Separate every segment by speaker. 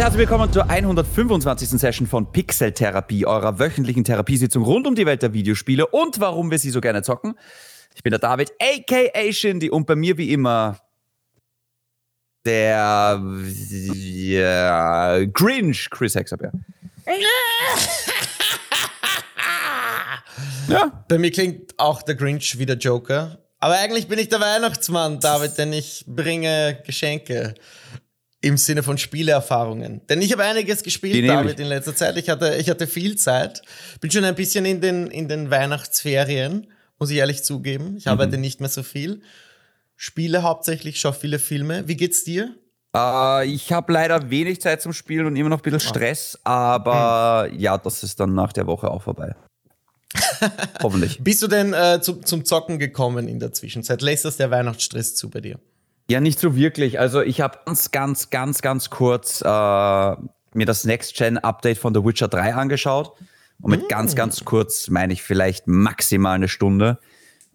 Speaker 1: herzlich willkommen zur 125. Session von Pixel Therapie, eurer wöchentlichen Therapiesitzung rund um die Welt der Videospiele und warum wir sie so gerne zocken. Ich bin der David, aka Shindy, und bei mir wie immer der ja, Grinch, Chris Hexaber.
Speaker 2: Ja. Bei mir klingt auch der Grinch wie der Joker. Aber eigentlich bin ich der Weihnachtsmann, David, denn ich bringe Geschenke im Sinne von Spieleerfahrungen. Denn ich habe einiges gespielt, David, in letzter Zeit. Ich hatte, ich hatte viel Zeit. Bin schon ein bisschen in den, in den Weihnachtsferien, muss ich ehrlich zugeben. Ich mhm. arbeite nicht mehr so viel. Spiele hauptsächlich, schaue viele Filme. Wie geht's dir?
Speaker 1: Uh, ich habe leider wenig Zeit zum Spielen und immer noch ein bisschen ah. Stress, aber mhm. ja, das ist dann nach der Woche auch vorbei. Hoffentlich.
Speaker 2: Bist du denn äh, zu, zum Zocken gekommen in der Zwischenzeit? Lässt das der Weihnachtsstress zu bei dir?
Speaker 1: Ja, nicht so wirklich. Also ich habe ganz, ganz, ganz, ganz kurz äh, mir das Next-Gen-Update von The Witcher 3 angeschaut. Und mit mm. ganz, ganz kurz meine ich vielleicht maximal eine Stunde.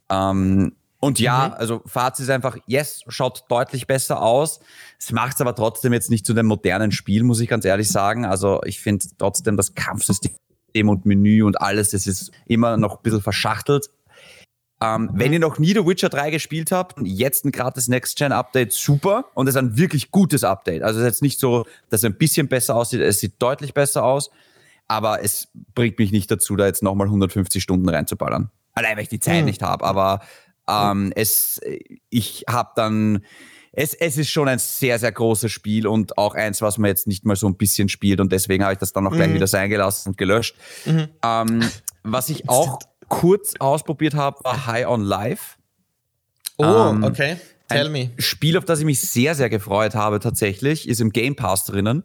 Speaker 1: Ähm, und ja, mhm. also Fazit ist einfach, yes, schaut deutlich besser aus. Es macht es aber trotzdem jetzt nicht zu dem modernen Spiel, muss ich ganz ehrlich sagen. Also ich finde trotzdem das Kampfsystem und Menü und alles, das ist immer noch ein bisschen verschachtelt. Ähm. Wenn ihr noch nie The Witcher 3 gespielt habt, jetzt ein gratis Next-Gen-Update, super. Und es ist ein wirklich gutes Update. Also es ist jetzt nicht so, dass es ein bisschen besser aussieht, es sieht deutlich besser aus. Aber es bringt mich nicht dazu, da jetzt nochmal 150 Stunden reinzuballern. Allein, weil ich die Zeit mhm. nicht habe. Aber ähm, es, ich habe dann, es, es ist schon ein sehr, sehr großes Spiel und auch eins, was man jetzt nicht mal so ein bisschen spielt und deswegen habe ich das dann noch gleich mhm. wieder sein gelassen und gelöscht. Mhm. Ähm, was ich auch kurz ausprobiert habe, war High on Life.
Speaker 2: Oh, ähm, okay. Tell me.
Speaker 1: Spiel, auf das ich mich sehr, sehr gefreut habe tatsächlich, ist im Game Pass drinnen.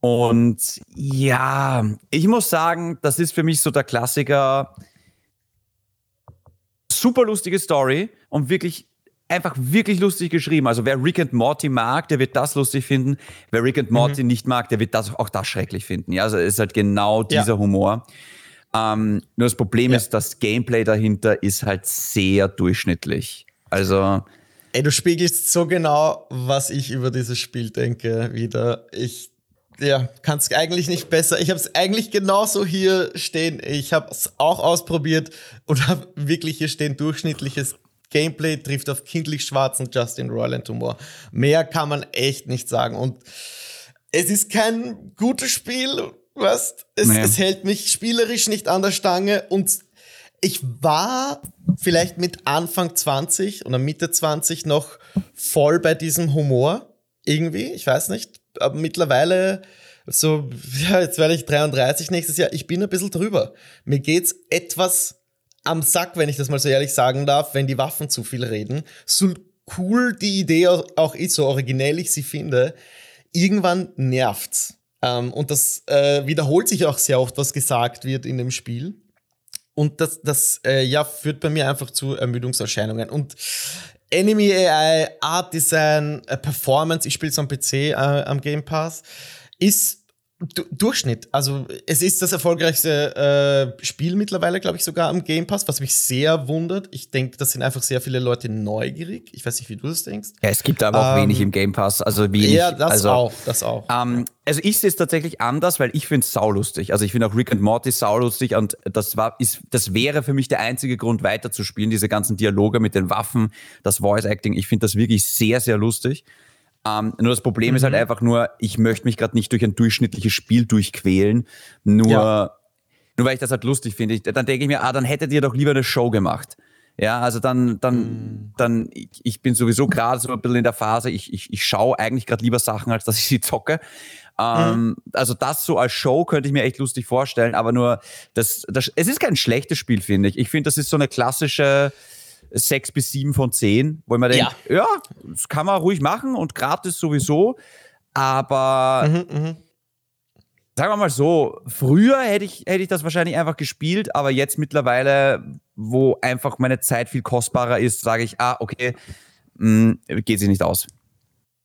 Speaker 1: Und ja, ich muss sagen, das ist für mich so der Klassiker. Super lustige Story und wirklich einfach wirklich lustig geschrieben. Also wer Rick and Morty mag, der wird das lustig finden. Wer Rick and Morty mhm. nicht mag, der wird das auch das schrecklich finden. Ja, also es ist halt genau dieser ja. Humor. Ähm, nur das Problem ja. ist, das Gameplay dahinter ist halt sehr durchschnittlich. Also.
Speaker 2: Ey, du spiegelst so genau, was ich über dieses Spiel denke, wieder. Ich ja, kann es eigentlich nicht besser. Ich habe es eigentlich genauso hier stehen. Ich habe es auch ausprobiert und habe wirklich hier stehen durchschnittliches Gameplay trifft auf kindlich schwarzen Justin Roiland Humor. Mehr kann man echt nicht sagen. Und es ist kein gutes Spiel, was? Es, nee. es hält mich spielerisch nicht an der Stange und ich war vielleicht mit Anfang 20 oder Mitte 20 noch voll bei diesem Humor. Irgendwie, ich weiß nicht. Aber mittlerweile, so, ja, jetzt werde ich 33 nächstes Jahr. Ich bin ein bisschen drüber. Mir geht's etwas am Sack, wenn ich das mal so ehrlich sagen darf, wenn die Waffen zu viel reden. So cool die Idee auch ist, so originell ich sie finde, irgendwann nervt's. Ähm, und das äh, wiederholt sich auch sehr oft, was gesagt wird in dem Spiel. Und das, das äh, ja, führt bei mir einfach zu Ermüdungserscheinungen. Und Enemy AI, Art Design, äh, Performance, ich spiele es am PC äh, am Game Pass, ist Du Durchschnitt. Also es ist das erfolgreichste äh, Spiel mittlerweile, glaube ich, sogar am Game Pass, was mich sehr wundert. Ich denke, das sind einfach sehr viele Leute neugierig. Ich weiß nicht, wie du das denkst.
Speaker 1: Ja, es gibt aber auch ähm, wenig im Game Pass. Also wenig.
Speaker 2: Ja, das
Speaker 1: also,
Speaker 2: auch. Das auch.
Speaker 1: Ähm, also ich sehe es tatsächlich anders, weil ich finde es saulustig. Also ich finde auch Rick and Morty saulustig und das war, ist, das wäre für mich der einzige Grund weiterzuspielen, diese ganzen Dialoge mit den Waffen, das Voice Acting. Ich finde das wirklich sehr, sehr lustig. Ähm, nur das Problem mhm. ist halt mhm. einfach nur, ich möchte mich gerade nicht durch ein durchschnittliches Spiel durchquälen. Nur, ja. nur weil ich das halt lustig finde. Dann denke ich mir, ah, dann hättet ihr doch lieber eine Show gemacht. Ja, also dann, dann, mhm. dann, ich, ich bin sowieso gerade so ein bisschen in der Phase, ich, ich, ich schaue eigentlich gerade lieber Sachen, als dass ich sie zocke. Ähm, mhm. Also das so als Show könnte ich mir echt lustig vorstellen, aber nur, das, das, es ist kein schlechtes Spiel, finde ich. Ich finde, das ist so eine klassische, sechs bis sieben von zehn, wo man denkt, ja. ja, das kann man ruhig machen und gratis sowieso, aber mhm, mh. sagen wir mal so, früher hätte ich, hätte ich das wahrscheinlich einfach gespielt, aber jetzt mittlerweile, wo einfach meine Zeit viel kostbarer ist, sage ich, ah, okay, mh, hm, geht sich nicht aus.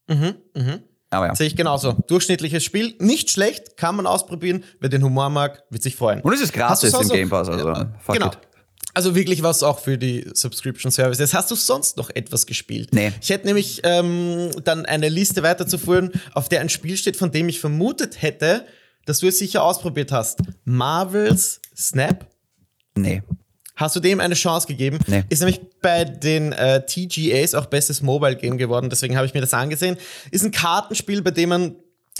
Speaker 2: Mhm, mhm. Aber ja. Sehe ich genauso. Durchschnittliches Spiel, nicht schlecht, kann man ausprobieren. Wer den Humor mag, wird sich freuen.
Speaker 1: Und es ist gratis im Game Pass, also
Speaker 2: ja, genau. It. Also wirklich was auch für die Subscription Services. Hast du sonst noch etwas gespielt?
Speaker 1: Nee.
Speaker 2: Ich hätte nämlich ähm, dann eine Liste weiterzuführen, auf der ein Spiel steht, von dem ich vermutet hätte, dass du es sicher ausprobiert hast. Marvel's Snap.
Speaker 1: Nee.
Speaker 2: Hast du dem eine Chance gegeben?
Speaker 1: Nee.
Speaker 2: Ist nämlich bei den äh, TGAs auch bestes Mobile Game geworden, deswegen habe ich mir das angesehen. Ist ein Kartenspiel, bei dem man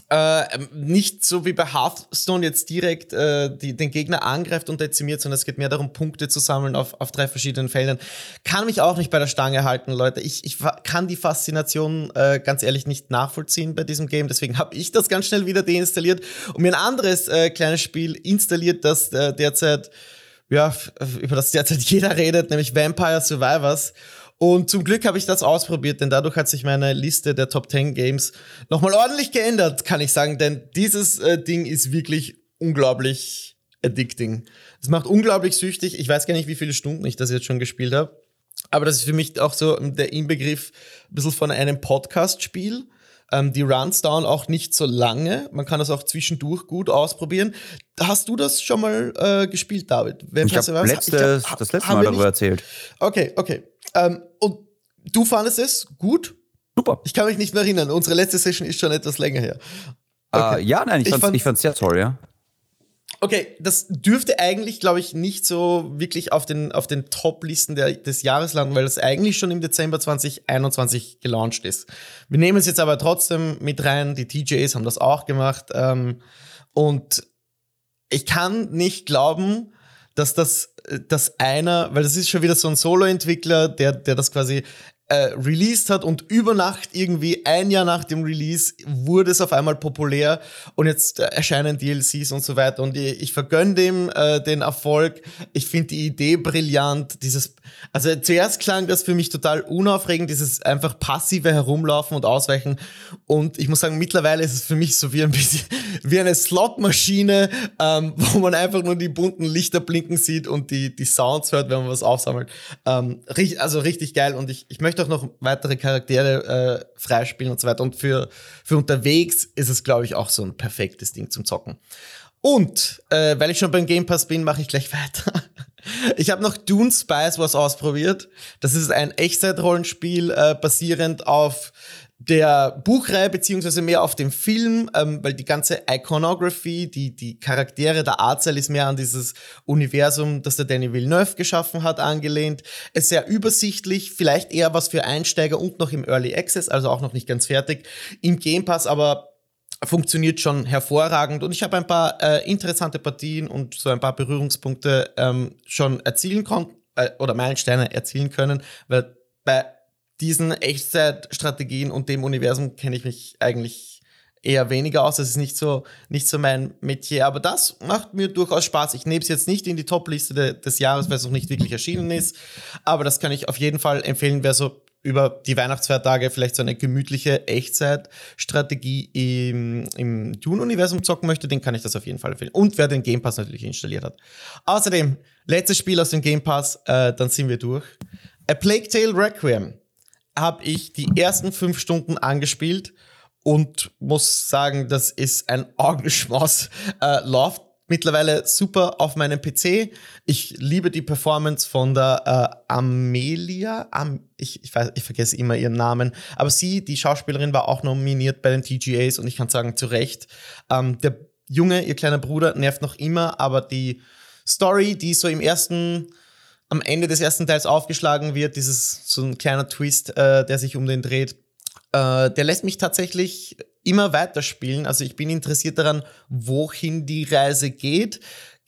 Speaker 2: äh, nicht so wie bei Hearthstone jetzt direkt äh, die, den Gegner angreift und dezimiert, sondern es geht mehr darum, Punkte zu sammeln auf, auf drei verschiedenen Feldern. Kann mich auch nicht bei der Stange halten, Leute. Ich, ich kann die Faszination äh, ganz ehrlich nicht nachvollziehen bei diesem Game. Deswegen habe ich das ganz schnell wieder deinstalliert und mir ein anderes äh, kleines Spiel installiert, das äh, derzeit ja, über das derzeit jeder redet, nämlich Vampire Survivors. Und zum Glück habe ich das ausprobiert, denn dadurch hat sich meine Liste der Top 10 Games nochmal ordentlich geändert, kann ich sagen, denn dieses äh, Ding ist wirklich unglaublich addicting. Es macht unglaublich süchtig. Ich weiß gar nicht, wie viele Stunden ich das jetzt schon gespielt habe. Aber das ist für mich auch so der Inbegriff ein bisschen von einem Podcast-Spiel. Ähm, die Runs dauern auch nicht so lange. Man kann das auch zwischendurch gut ausprobieren. Hast du das schon mal äh, gespielt, David?
Speaker 1: ich habe glaub, das letzte Mal darüber erzählt.
Speaker 2: Okay, okay. Ähm, und du fandest es gut?
Speaker 1: Super.
Speaker 2: Ich kann mich nicht mehr erinnern. Unsere letzte Session ist schon etwas länger her.
Speaker 1: Ah, okay. Uh, ja, nein, ich, ich fand es sehr toll, ja.
Speaker 2: Okay, das dürfte eigentlich, glaube ich, nicht so wirklich auf den, auf den Top-Listen des Jahres landen, weil das eigentlich schon im Dezember 2021 gelauncht ist. Wir nehmen es jetzt aber trotzdem mit rein. Die TJs haben das auch gemacht. Ähm, und ich kann nicht glauben, dass das, dass einer, weil das ist schon wieder so ein Solo-Entwickler, der, der das quasi äh, released hat und über Nacht irgendwie ein Jahr nach dem Release wurde es auf einmal populär und jetzt äh, erscheinen DLCs und so weiter und ich, ich vergönne dem äh, den Erfolg. Ich finde die Idee brillant. Dieses, also zuerst klang das für mich total unaufregend, dieses einfach passive Herumlaufen und Ausweichen und ich muss sagen, mittlerweile ist es für mich so wie ein bisschen wie eine Slotmaschine, ähm, wo man einfach nur die bunten Lichter blinken sieht und die, die Sounds hört, wenn man was aufsammelt. Ähm, also richtig geil und ich, ich möchte möchte auch noch weitere Charaktere äh, freispielen und so weiter. Und für, für unterwegs ist es, glaube ich, auch so ein perfektes Ding zum Zocken. Und äh, weil ich schon beim Game Pass bin, mache ich gleich weiter. Ich habe noch Dune Spice was ausprobiert. Das ist ein Echtzeitrollenspiel äh, basierend auf der Buchreihe, beziehungsweise mehr auf dem Film, ähm, weil die ganze Iconography, die, die Charaktere, der Artstyle ist mehr an dieses Universum, das der Danny Villeneuve geschaffen hat, angelehnt. Es ist sehr übersichtlich, vielleicht eher was für Einsteiger und noch im Early Access, also auch noch nicht ganz fertig. Im Game Pass aber funktioniert schon hervorragend und ich habe ein paar äh, interessante Partien und so ein paar Berührungspunkte ähm, schon erzielen konnten äh, oder Meilensteine erzielen können, weil bei diesen Echtzeitstrategien und dem Universum kenne ich mich eigentlich eher weniger aus. Das ist nicht so, nicht so mein Metier. Aber das macht mir durchaus Spaß. Ich nehme es jetzt nicht in die Top-Liste de, des Jahres, weil es noch nicht wirklich erschienen ist. Aber das kann ich auf jeden Fall empfehlen, wer so über die Weihnachtsfeiertage vielleicht so eine gemütliche Echtzeitstrategie im, im Dune-Universum zocken möchte, den kann ich das auf jeden Fall empfehlen. Und wer den Game Pass natürlich installiert hat. Außerdem, letztes Spiel aus dem Game Pass, äh, dann sind wir durch. A Plague Tale Requiem habe ich die ersten fünf Stunden angespielt und muss sagen, das ist ein Augenschmaus. Äh, läuft mittlerweile super auf meinem PC. Ich liebe die Performance von der äh, Amelia. Am, ich, ich, weiß, ich vergesse immer ihren Namen. Aber sie, die Schauspielerin, war auch nominiert bei den TGAs und ich kann sagen, zu Recht. Ähm, der Junge, ihr kleiner Bruder, nervt noch immer, aber die Story, die so im ersten am Ende des ersten Teils aufgeschlagen wird, dieses so ein kleiner Twist, äh, der sich um den dreht, äh, der lässt mich tatsächlich immer weiterspielen. Also ich bin interessiert daran, wohin die Reise geht.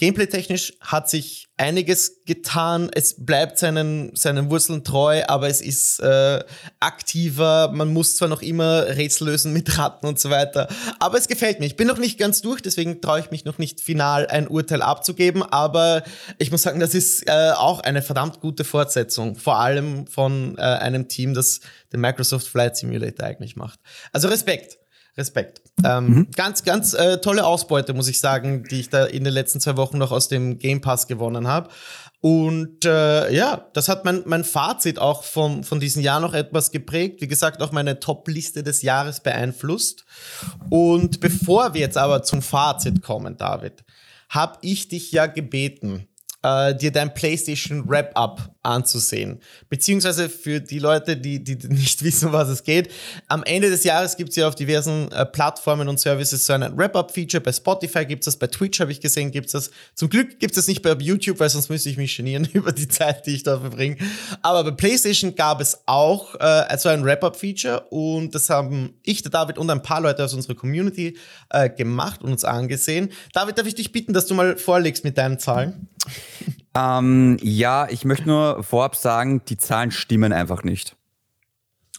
Speaker 2: Gameplay-technisch hat sich einiges getan. Es bleibt seinen, seinen Wurzeln treu, aber es ist äh, aktiver. Man muss zwar noch immer Rätsel lösen mit Ratten und so weiter, aber es gefällt mir. Ich bin noch nicht ganz durch, deswegen traue ich mich noch nicht final ein Urteil abzugeben, aber ich muss sagen, das ist äh, auch eine verdammt gute Fortsetzung, vor allem von äh, einem Team, das den Microsoft Flight Simulator eigentlich macht. Also Respekt. Respekt. Ähm, mhm. Ganz, ganz äh, tolle Ausbeute, muss ich sagen, die ich da in den letzten zwei Wochen noch aus dem Game Pass gewonnen habe. Und äh, ja, das hat mein, mein Fazit auch vom, von diesem Jahr noch etwas geprägt. Wie gesagt, auch meine Top-Liste des Jahres beeinflusst. Und bevor wir jetzt aber zum Fazit kommen, David, habe ich dich ja gebeten, äh, dir dein PlayStation Wrap-Up anzusehen. Beziehungsweise für die Leute, die, die nicht wissen, was es geht. Am Ende des Jahres gibt es ja auf diversen äh, Plattformen und Services so ein Wrap-Up-Feature. Bei Spotify gibt es das, bei Twitch habe ich gesehen, gibt es das. Zum Glück gibt es das nicht bei YouTube, weil sonst müsste ich mich genieren über die Zeit, die ich da verbringe. Aber bei PlayStation gab es auch äh, so ein Wrap-Up-Feature und das haben ich, der David und ein paar Leute aus unserer Community äh, gemacht und uns angesehen. David, darf ich dich bitten, dass du mal vorlegst mit deinen Zahlen?
Speaker 1: Ähm, ja, ich möchte nur vorab sagen, die Zahlen stimmen einfach nicht.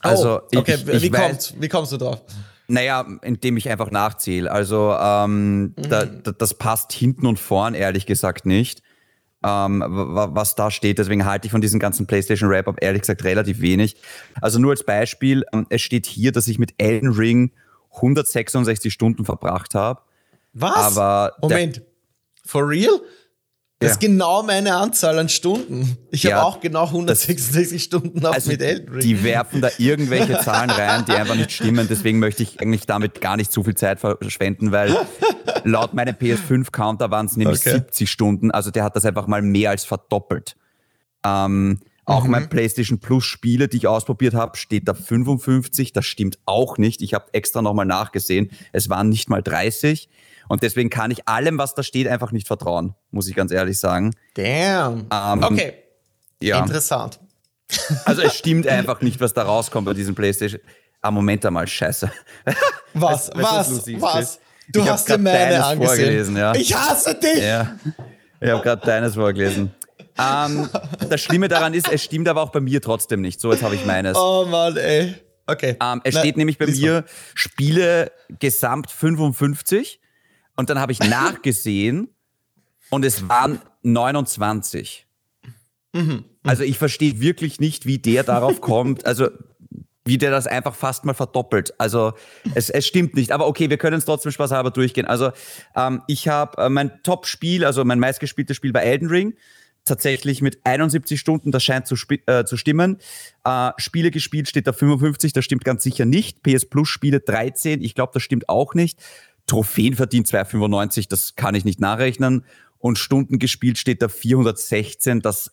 Speaker 2: Also, oh, okay, ich, ich wie, weiß, kommst, wie kommst du drauf?
Speaker 1: Naja, indem ich einfach nachzähle. Also, ähm, mhm. da, da, das passt hinten und vorn, ehrlich gesagt, nicht. Ähm, was da steht. Deswegen halte ich von diesem ganzen PlayStation Wrap-Up ehrlich gesagt relativ wenig. Also nur als Beispiel, ähm, es steht hier, dass ich mit Elden Ring 166 Stunden verbracht habe.
Speaker 2: Was? Aber Moment. For real? Das ist genau meine Anzahl an Stunden. Ich ja, habe auch genau 166 Stunden auf also mit Elden Ring.
Speaker 1: Die werfen da irgendwelche Zahlen rein, die einfach nicht stimmen. Deswegen möchte ich eigentlich damit gar nicht so viel Zeit verschwenden, weil laut meinem PS5-Counter waren es nämlich okay. 70 Stunden. Also der hat das einfach mal mehr als verdoppelt. Ähm, auch mhm. mein PlayStation Plus Spiele, die ich ausprobiert habe, steht da 55. Das stimmt auch nicht. Ich habe extra nochmal nachgesehen. Es waren nicht mal 30. Und deswegen kann ich allem, was da steht, einfach nicht vertrauen, muss ich ganz ehrlich sagen.
Speaker 2: Damn. Ähm, okay. Ja. Interessant.
Speaker 1: Also es stimmt einfach nicht, was da rauskommt bei diesem PlayStation. Ah, Moment einmal, scheiße.
Speaker 2: Was, weißt, was, was? was? Du ich hast dir meine angesehen. Vorgelesen, ja. Ich hasse dich!
Speaker 1: Ja. Ich habe gerade deines vorgelesen. Ähm, das Schlimme daran ist, es stimmt aber auch bei mir trotzdem nicht. So, jetzt habe ich meines.
Speaker 2: Oh Mann, ey. Okay.
Speaker 1: Ähm, es Na, steht nämlich bei mir Spiele gesamt 55 und dann habe ich nachgesehen und es waren 29. Mhm. Also ich verstehe wirklich nicht, wie der darauf kommt. Also wie der das einfach fast mal verdoppelt. Also es, es stimmt nicht. Aber okay, wir können es trotzdem spaßhalber durchgehen. Also ähm, ich habe äh, mein Top-Spiel, also mein meistgespieltes Spiel bei Elden Ring, tatsächlich mit 71 Stunden, das scheint zu, äh, zu stimmen. Äh, Spiele gespielt steht da 55, das stimmt ganz sicher nicht. PS Plus Spiele 13, ich glaube, das stimmt auch nicht. Trophäen verdient 295, das kann ich nicht nachrechnen. Und Stunden gespielt steht da 416, das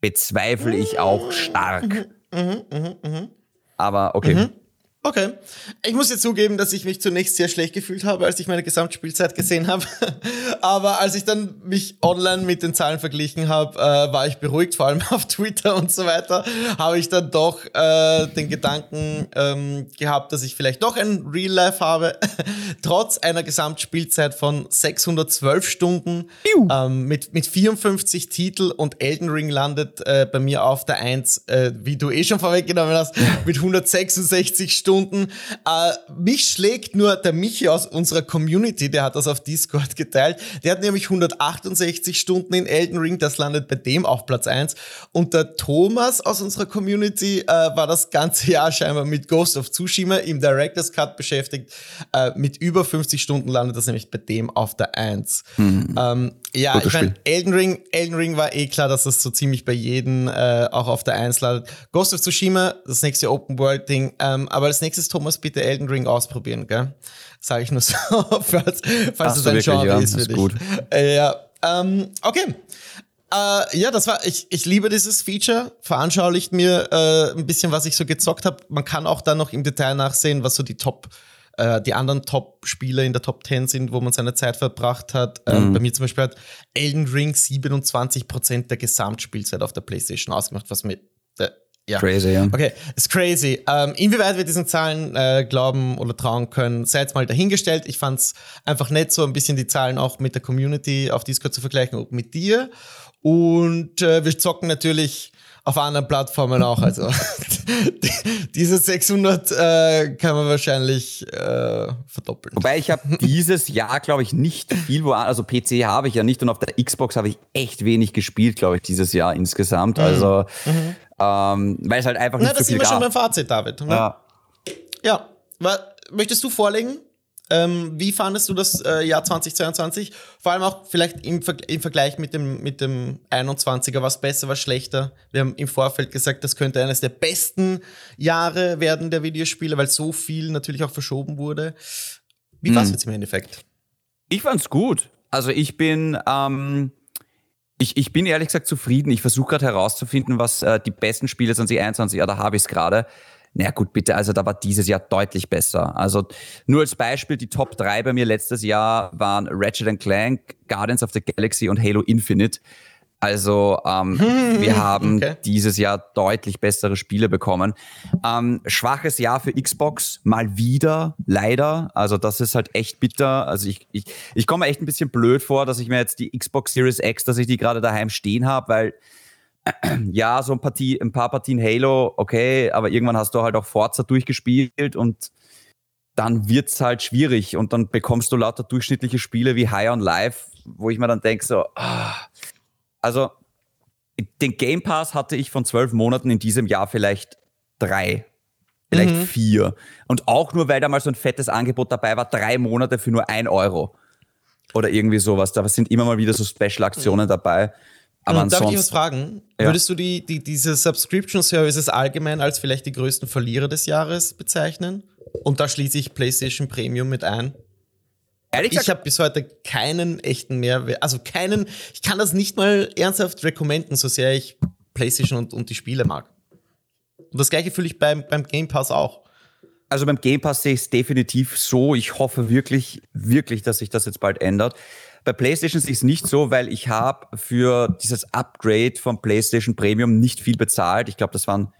Speaker 1: bezweifle ich auch stark. Mhm, mh, mh, mh. Aber okay.
Speaker 2: Okay. Ich muss jetzt zugeben, dass ich mich zunächst sehr schlecht gefühlt habe, als ich meine Gesamtspielzeit gesehen habe. Aber als ich dann mich online mit den Zahlen verglichen habe, äh, war ich beruhigt, vor allem auf Twitter und so weiter, habe ich dann doch äh, den Gedanken ähm, gehabt, dass ich vielleicht doch ein Real Life habe. Trotz einer Gesamtspielzeit von 612 Stunden ähm, mit, mit 54 Titel und Elden Ring landet äh, bei mir auf der 1, äh, wie du eh schon vorweggenommen hast, mit 166 Stunden. Stunden. Äh, mich schlägt nur der Michi aus unserer Community, der hat das auf Discord geteilt. Der hat nämlich 168 Stunden in Elden Ring, das landet bei dem auf Platz 1. Und der Thomas aus unserer Community äh, war das ganze Jahr scheinbar mit Ghost of Tsushima im Director's Cut beschäftigt. Äh, mit über 50 Stunden landet das nämlich bei dem auf der 1. Mhm. Ähm, ja, Gutes ich meine, Elden Ring, Elden Ring war eh klar, dass das so ziemlich bei jedem äh, auch auf der 1 landet. Ghost of Tsushima, das nächste Open World Ding, ähm, aber als nächstes, Thomas, bitte Elden Ring ausprobieren, gell? Sage ich nur so, falls, falls es ein Genre ja, ist für dich. Gut. Äh, ja, ähm, okay. Äh, ja, das war, ich, ich liebe dieses Feature, veranschaulicht mir äh, ein bisschen, was ich so gezockt habe. Man kann auch dann noch im Detail nachsehen, was so die Top- äh, die anderen Top-Spieler in der Top 10 sind, wo man seine Zeit verbracht hat. Ähm, mhm. Bei mir zum Beispiel hat Elden Ring 27% der Gesamtspielzeit auf der PlayStation ausgemacht, was mit äh, ja.
Speaker 1: Crazy, ja.
Speaker 2: Okay, ist crazy. Ähm, inwieweit wir diesen Zahlen äh, glauben oder trauen können, sei jetzt mal dahingestellt. Ich fand es einfach nett, so ein bisschen die Zahlen auch mit der Community auf Discord zu vergleichen und mit dir. Und äh, wir zocken natürlich auf anderen Plattformen auch. Also diese 600 äh, kann man wahrscheinlich äh, verdoppeln.
Speaker 1: Wobei ich habe dieses Jahr, glaube ich, nicht viel, wo, also PC habe ich ja nicht und auf der Xbox habe ich echt wenig gespielt, glaube ich, dieses Jahr insgesamt. Mhm. Also mhm. ähm, weil es halt einfach nicht Na, so viel gab.
Speaker 2: Das sind wir schon beim Fazit, David. Ne? Ja. Ja. Möchtest du vorlegen? Ähm, wie fandest du das äh, Jahr 2022? Vor allem auch vielleicht im, Ver im Vergleich mit dem, mit dem 21er, was besser, was schlechter? Wir haben im Vorfeld gesagt, das könnte eines der besten Jahre werden der Videospiele, weil so viel natürlich auch verschoben wurde. Wie war es hm. jetzt im Endeffekt?
Speaker 1: Ich fand's gut. Also ich bin, ähm, Ich, ich bin ehrlich gesagt zufrieden. Ich versuche gerade herauszufinden, was äh, die besten Spiele 2021, ja, da habe ich es gerade. Na naja, gut, bitte, also da war dieses Jahr deutlich besser. Also nur als Beispiel, die Top 3 bei mir letztes Jahr waren Ratchet Clank, Guardians of the Galaxy und Halo Infinite. Also ähm, wir haben okay. dieses Jahr deutlich bessere Spiele bekommen. Ähm, schwaches Jahr für Xbox, mal wieder, leider. Also das ist halt echt bitter. Also ich, ich, ich komme echt ein bisschen blöd vor, dass ich mir jetzt die Xbox Series X, dass ich die gerade daheim stehen habe, weil ja, so ein, Partie, ein paar Partien Halo, okay, aber irgendwann hast du halt auch Forza durchgespielt und dann wird's halt schwierig und dann bekommst du lauter durchschnittliche Spiele wie High on Life, wo ich mir dann denke so, ah, also den Game Pass hatte ich von zwölf Monaten in diesem Jahr vielleicht drei, vielleicht mhm. vier. Und auch nur, weil da mal so ein fettes Angebot dabei war, drei Monate für nur ein Euro. Oder irgendwie sowas. Da sind immer mal wieder so Special-Aktionen dabei.
Speaker 2: Aber Darf ich was fragen? Ja. Würdest du die, die, diese Subscription-Services allgemein als vielleicht die größten Verlierer des Jahres bezeichnen? Und da schließe ich PlayStation Premium mit ein. Ehrlich gesagt, ich habe bis heute keinen echten Mehrwert, also keinen, ich kann das nicht mal ernsthaft rekommenden, so sehr ich PlayStation und, und die Spiele mag. Und das gleiche fühle ich beim, beim Game Pass auch.
Speaker 1: Also beim Game Pass sehe ich es definitiv so. Ich hoffe wirklich, wirklich, dass sich das jetzt bald ändert. Bei PlayStation sehe ich es nicht so, weil ich habe für dieses Upgrade vom PlayStation Premium nicht viel bezahlt. Ich glaube, das waren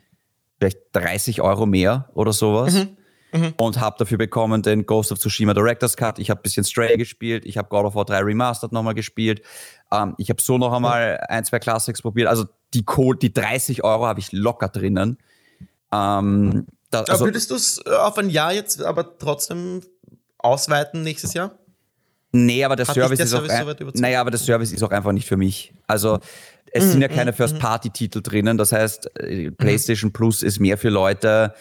Speaker 1: vielleicht 30 Euro mehr oder sowas. Mhm mhm. und habe dafür bekommen den Ghost of Tsushima Director's Cut. Ich habe ein bisschen Stray gespielt, ich habe God of War 3 Remastered nochmal gespielt. Ähm, ich habe so noch einmal ein, zwei Classics probiert. Also die, Code, die 30 Euro habe ich locker drinnen. Ähm,
Speaker 2: da, also, würdest du es äh, auf ein Jahr jetzt aber trotzdem ausweiten nächstes Jahr?
Speaker 1: Nee, aber der Hat Service, der ist Service auch, so naja, aber der Service ist auch einfach nicht für mich. Also es mm, sind ja mhm, keine mm, First-Party-Titel drinnen. Das heißt, äh, PlayStation mm. Plus ist mehr für Leute,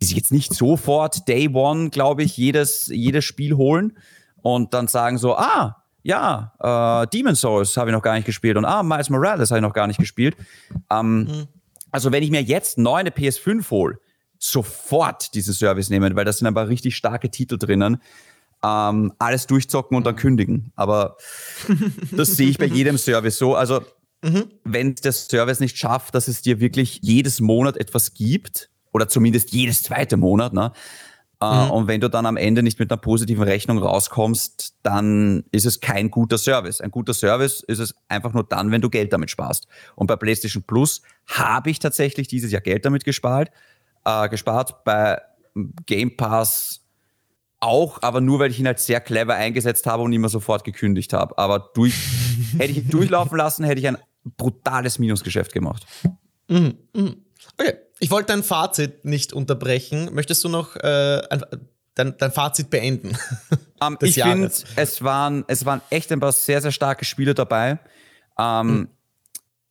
Speaker 1: die sich jetzt nicht sofort Day One, glaube ich, jedes, jedes Spiel holen und dann sagen so, ah, ja, äh, Demon Souls habe ich noch gar nicht gespielt und ah, Miles Morales habe ich noch gar nicht gespielt. Ähm, mhm. Also wenn ich mir jetzt neu eine PS5 hole, sofort diesen Service nehmen, weil da sind ein paar richtig starke Titel drinnen. Ähm, alles durchzocken und dann kündigen. Aber das sehe ich bei jedem Service so. Also mhm. wenn der Service nicht schafft, dass es dir wirklich jedes Monat etwas gibt, oder zumindest jedes zweite Monat. Ne? Äh, mhm. Und wenn du dann am Ende nicht mit einer positiven Rechnung rauskommst, dann ist es kein guter Service. Ein guter Service ist es einfach nur dann, wenn du Geld damit sparst. Und bei PlayStation Plus habe ich tatsächlich dieses Jahr Geld damit gespart. Äh, gespart. Bei Game Pass auch, aber nur weil ich ihn halt sehr clever eingesetzt habe und immer sofort gekündigt habe. Aber durch, hätte ich ihn durchlaufen lassen, hätte ich ein brutales Minusgeschäft gemacht.
Speaker 2: Mhm. Mhm. Okay. Ich wollte dein Fazit nicht unterbrechen. Möchtest du noch äh, dein, dein, Fazit beenden?
Speaker 1: Um, ich finde, es waren, es waren echt ein paar sehr, sehr starke Spiele dabei. Um, hm.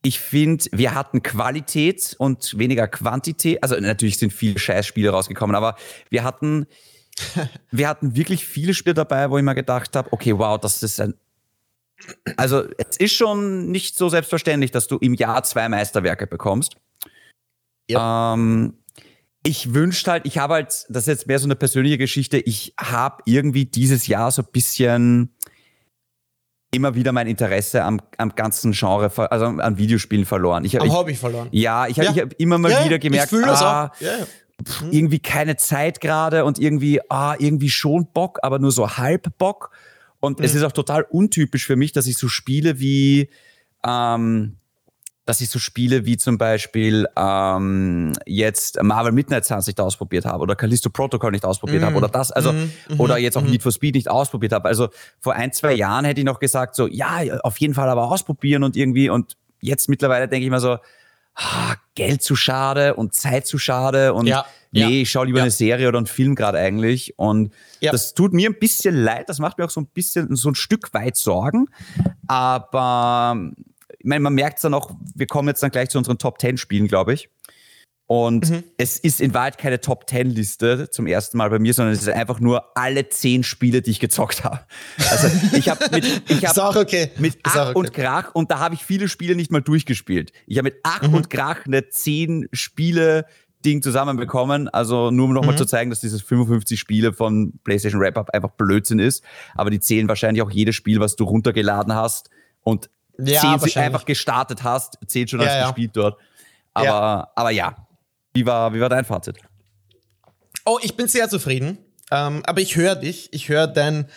Speaker 1: Ich finde, wir hatten Qualität und weniger Quantität. Also natürlich sind viele Scheißspiele rausgekommen, aber wir hatten, wir hatten wirklich viele Spiele dabei, wo ich mir gedacht habe, okay, wow, das ist ein also es ist schon nicht so selbstverständlich, dass du im Jahr zwei Meisterwerke bekommst. Ja. Ähm, ich wünschte halt, ich habe halt, das ist jetzt mehr so eine persönliche Geschichte, ich habe irgendwie dieses Jahr so ein bisschen immer wieder mein Interesse am, am ganzen Genre, also am Videospielen verloren. Ich,
Speaker 2: am
Speaker 1: ich,
Speaker 2: Hobby verloren.
Speaker 1: Ja, ich habe ja. hab immer mal ja, wieder gemerkt, ah, ja, mhm. irgendwie keine Zeit gerade und irgendwie, ah, irgendwie schon Bock, aber nur so halb Bock. Und mhm. es ist auch total untypisch für mich, dass ich so Spiele wie ähm, dass ich so Spiele wie zum Beispiel ähm, jetzt Marvel Midnight Suns nicht ausprobiert habe oder Callisto Protocol nicht ausprobiert mm. habe oder das, also mm, oder jetzt auch mm. Need for Speed nicht ausprobiert habe. Also vor ein, zwei Jahren hätte ich noch gesagt, so, ja, auf jeden Fall aber ausprobieren und irgendwie und jetzt mittlerweile denke ich mir so, ah, Geld zu schade und Zeit zu schade und ja, nee, ja, ich schaue lieber ja. eine Serie oder einen Film gerade eigentlich. Und das tut mir ein bisschen leid, das macht mir auch so ein bisschen so ein Stück weit Sorgen. Aber ich meine, man merkt es dann auch, wir kommen jetzt dann gleich zu unseren Top 10 Spielen, glaube ich. Und mhm. es ist in Wahrheit keine Top 10 Liste zum ersten Mal bei mir, sondern es ist einfach nur alle 10 Spiele, die ich gezockt habe. Also ich habe mit, ich hab
Speaker 2: okay.
Speaker 1: mit Ach okay. und Krach und da habe ich viele Spiele nicht mal durchgespielt. Ich habe mit Ach mhm. und Krach eine 10 Spiele Ding zusammenbekommen. Also nur um nochmal mhm. zu zeigen, dass dieses 55 Spiele von PlayStation Wrap-Up einfach Blödsinn ist. Aber die zählen wahrscheinlich auch jedes Spiel, was du runtergeladen hast und ja, zehn einfach gestartet hast, zählt schon als ja, gespielt dort. Aber ja. aber ja, wie war, wie war dein Fazit?
Speaker 2: Oh, ich bin sehr zufrieden. Ähm, aber ich höre dich, ich höre dein,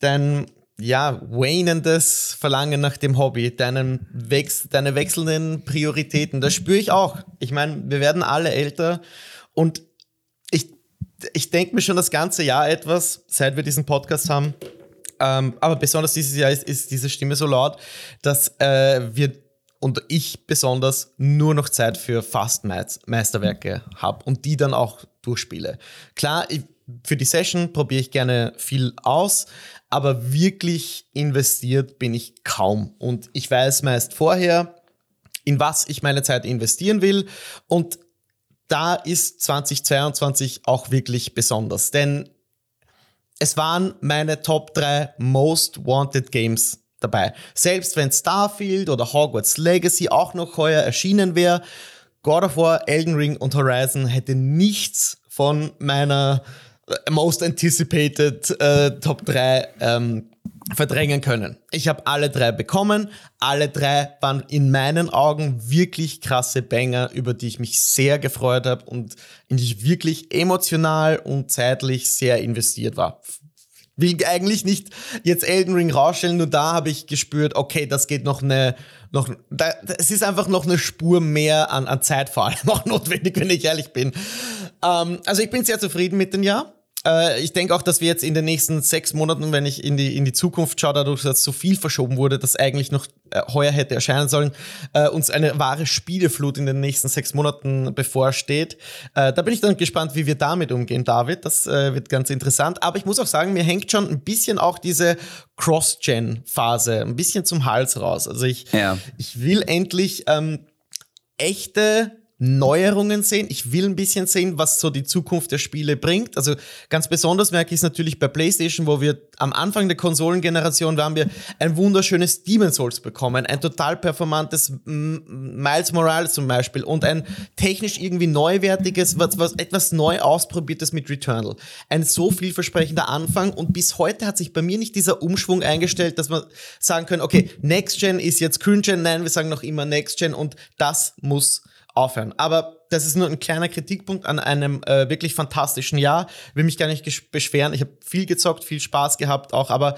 Speaker 2: dein ja, wanendes Verlangen nach dem Hobby, deinen Wechs deine wechselnden Prioritäten. Das spüre ich auch. Ich meine, wir werden alle älter und ich, ich denke mir schon das ganze Jahr etwas, seit wir diesen Podcast haben. Ähm, aber besonders dieses Jahr ist, ist diese Stimme so laut, dass äh, wir und ich besonders nur noch Zeit für Fast-Meisterwerke habe und die dann auch durchspiele. Klar, ich, für die Session probiere ich gerne viel aus, aber wirklich investiert bin ich kaum. Und ich weiß meist vorher, in was ich meine Zeit investieren will. Und da ist 2022 auch wirklich besonders, denn es waren meine Top 3 Most Wanted Games dabei. Selbst wenn Starfield oder Hogwarts Legacy auch noch heuer erschienen wäre, God of War, Elden Ring und Horizon hätte nichts von meiner Most Anticipated äh, Top 3 ähm, verdrängen können. Ich habe alle drei bekommen. Alle drei waren in meinen Augen wirklich krasse Banger, über die ich mich sehr gefreut habe und in die ich wirklich emotional und zeitlich sehr investiert war. Will eigentlich nicht jetzt Elden Ring rausstellen, nur da habe ich gespürt, okay, das geht noch eine, noch, da, es ist einfach noch eine Spur mehr an, an Zeit vor allem auch notwendig, wenn ich ehrlich bin. Ähm, also ich bin sehr zufrieden mit dem Jahr. Äh, ich denke auch, dass wir jetzt in den nächsten sechs Monaten, wenn ich in die, in die Zukunft schaue, dadurch, dass so viel verschoben wurde, das eigentlich noch äh, heuer hätte erscheinen sollen, äh, uns eine wahre Spieleflut in den nächsten sechs Monaten bevorsteht. Äh, da bin ich dann gespannt, wie wir damit umgehen, David. Das äh, wird ganz interessant. Aber ich muss auch sagen, mir hängt schon ein bisschen auch diese Cross-Gen-Phase ein bisschen zum Hals raus. Also ich, ja. ich will endlich ähm, echte Neuerungen sehen. Ich will ein bisschen sehen, was so die Zukunft der Spiele bringt. Also ganz besonders merke ich es natürlich bei PlayStation, wo wir am Anfang der Konsolengeneration haben wir ein wunderschönes Demon's Souls bekommen, ein total performantes Miles Morales zum Beispiel und ein technisch irgendwie neuwertiges, was, was etwas neu ausprobiertes mit Returnal. Ein so vielversprechender Anfang und bis heute hat sich bei mir nicht dieser Umschwung eingestellt, dass man sagen können, okay, Next Gen ist jetzt Current Gen, nein, wir sagen noch immer Next Gen und das muss aufhören. Aber das ist nur ein kleiner Kritikpunkt an einem äh, wirklich fantastischen Jahr. Will mich gar nicht beschweren. Ich habe viel gezockt, viel Spaß gehabt auch, aber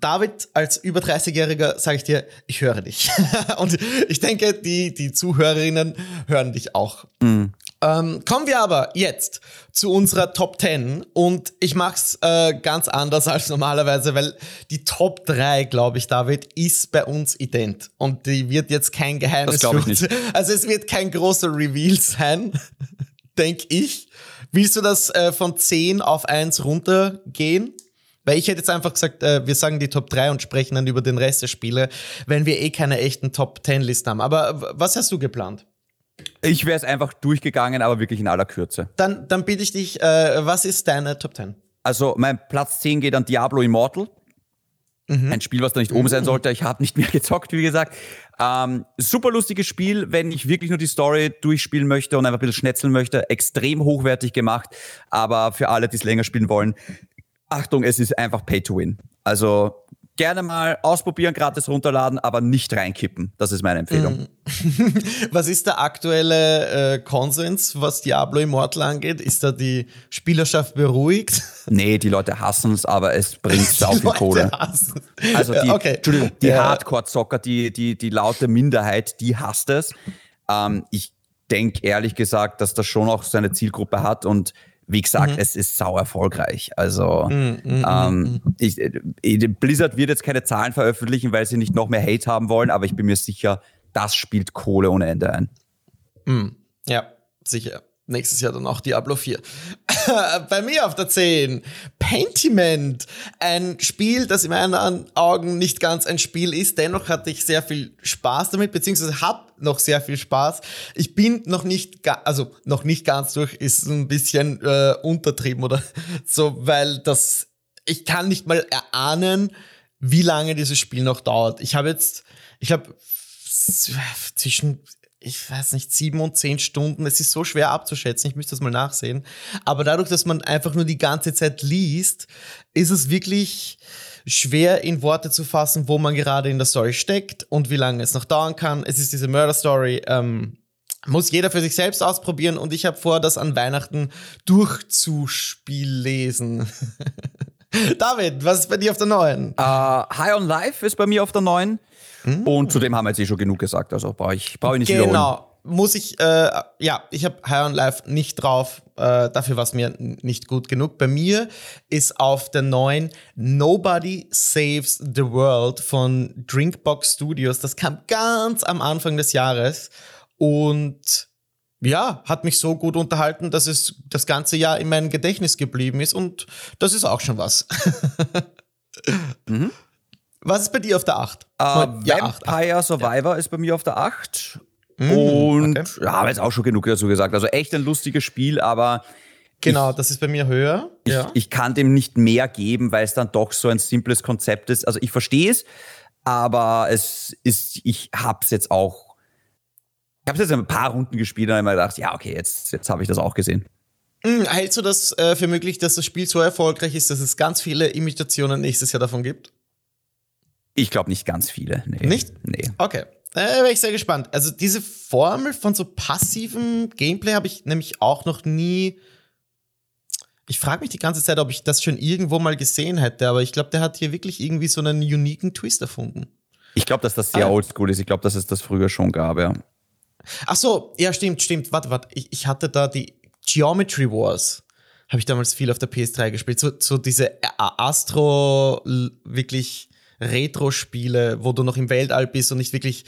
Speaker 2: David, als über 30-Jähriger sage ich dir, ich höre dich. Und ich denke, die, die Zuhörerinnen hören dich auch. Mhm. Ähm, kommen wir aber jetzt zu unserer Top 10 und ich mache es äh, ganz anders als normalerweise, weil die Top 3, glaube ich, David, ist bei uns ident und die wird jetzt kein Geheimnis.
Speaker 1: Das ich nicht.
Speaker 2: Also es wird kein großer Reveal sein, denke ich. Willst du das äh, von 10 auf 1 runtergehen? Weil ich hätte jetzt einfach gesagt, äh, wir sagen die Top 3 und sprechen dann über den Rest der Spiele, wenn wir eh keine echten Top 10 Listen haben. Aber was hast du geplant?
Speaker 1: Ich wäre es einfach durchgegangen, aber wirklich in aller Kürze.
Speaker 2: Dann, dann bitte ich dich, äh, was ist deine Top 10?
Speaker 1: Also mein Platz 10 geht an Diablo Immortal. Mhm. Ein Spiel, was da nicht oben sein sollte. Ich habe nicht mehr gezockt, wie gesagt. Ähm, super lustiges Spiel, wenn ich wirklich nur die Story durchspielen möchte und einfach ein bisschen schnetzeln möchte. Extrem hochwertig gemacht, aber für alle, die es länger spielen wollen, Achtung, es ist einfach Pay to Win. Also gerne mal ausprobieren, gratis runterladen, aber nicht reinkippen. Das ist meine Empfehlung.
Speaker 2: Mhm. was ist der aktuelle äh, Konsens, was Diablo Immortal angeht? Ist da die Spielerschaft beruhigt?
Speaker 1: Nee, die Leute hassen es, aber es bringt sau viel Kohle. Hassen. Also die, okay. Die ja. Hardcore-Zocker, die, die, die laute Minderheit, die hasst es. Ähm, ich denke ehrlich gesagt, dass das schon auch seine Zielgruppe hat und wie gesagt, mhm. es ist sau erfolgreich. Also mhm, ähm, mhm. ich, äh, Blizzard wird jetzt keine Zahlen veröffentlichen, weil sie nicht noch mehr Hate haben wollen, aber ich bin mir sicher, das spielt Kohle ohne Ende ein.
Speaker 2: Mhm. Ja, sicher nächstes Jahr dann auch Diablo 4. Bei mir auf der 10 Pentiment, ein Spiel, das in meinen Augen nicht ganz ein Spiel ist. Dennoch hatte ich sehr viel Spaß damit, beziehungsweise habe noch sehr viel Spaß. Ich bin noch nicht, also noch nicht ganz durch, ist ein bisschen äh, untertrieben oder so, weil das, ich kann nicht mal erahnen, wie lange dieses Spiel noch dauert. Ich habe jetzt, ich habe zwischen ich weiß nicht, sieben und zehn Stunden. Es ist so schwer abzuschätzen, ich müsste das mal nachsehen. Aber dadurch, dass man einfach nur die ganze Zeit liest, ist es wirklich schwer in Worte zu fassen, wo man gerade in der Story steckt und wie lange es noch dauern kann. Es ist diese Murder Story. Ähm, muss jeder für sich selbst ausprobieren und ich habe vor, das an Weihnachten durchzuspiel lesen. David, was ist bei dir auf der neuen?
Speaker 1: Uh, High on Life ist bei mir auf der neuen. Mhm. Und zudem haben wir jetzt eh schon genug gesagt, also brauche ich, brauch ich nicht
Speaker 2: genau. wiederholen. Genau. Muss ich, äh, ja, ich habe High on Life nicht drauf. Äh, dafür war es mir nicht gut genug. Bei mir ist auf der neuen Nobody Saves the World von Drinkbox Studios. Das kam ganz am Anfang des Jahres. Und ja, hat mich so gut unterhalten, dass es das ganze Jahr in meinem Gedächtnis geblieben ist. Und das ist auch schon was. mhm. Was ist bei dir auf der 8?
Speaker 1: Uh, ja, Vampire 8, Survivor ja. ist bei mir auf der 8. Mm, und okay. ja, haben jetzt auch schon genug dazu gesagt. Also echt ein lustiges Spiel, aber.
Speaker 2: Genau, ich, das ist bei mir höher.
Speaker 1: Ich, ja. ich kann dem nicht mehr geben, weil es dann doch so ein simples Konzept ist. Also ich verstehe es, aber es ist, ich habe es jetzt auch. Ich habe es jetzt ein paar Runden gespielt und habe mir gedacht, ja, okay, jetzt, jetzt habe ich das auch gesehen.
Speaker 2: Hm, hältst du das äh, für möglich, dass das Spiel so erfolgreich ist, dass es ganz viele Imitationen nächstes Jahr davon gibt?
Speaker 1: Ich glaube nicht ganz viele.
Speaker 2: Nee. Nicht? Nee. Okay. Da äh, wäre ich sehr gespannt. Also diese Formel von so passivem Gameplay habe ich nämlich auch noch nie. Ich frage mich die ganze Zeit, ob ich das schon irgendwo mal gesehen hätte, aber ich glaube, der hat hier wirklich irgendwie so einen uniken Twist erfunden.
Speaker 1: Ich glaube, dass das sehr ah. oldschool ist. Ich glaube, dass es das früher schon gab, ja.
Speaker 2: Ach so, ja, stimmt, stimmt. Warte, warte. Ich, ich hatte da die Geometry Wars. Habe ich damals viel auf der PS3 gespielt. So, so diese Astro, wirklich Retro-Spiele, wo du noch im Weltall bist und nicht wirklich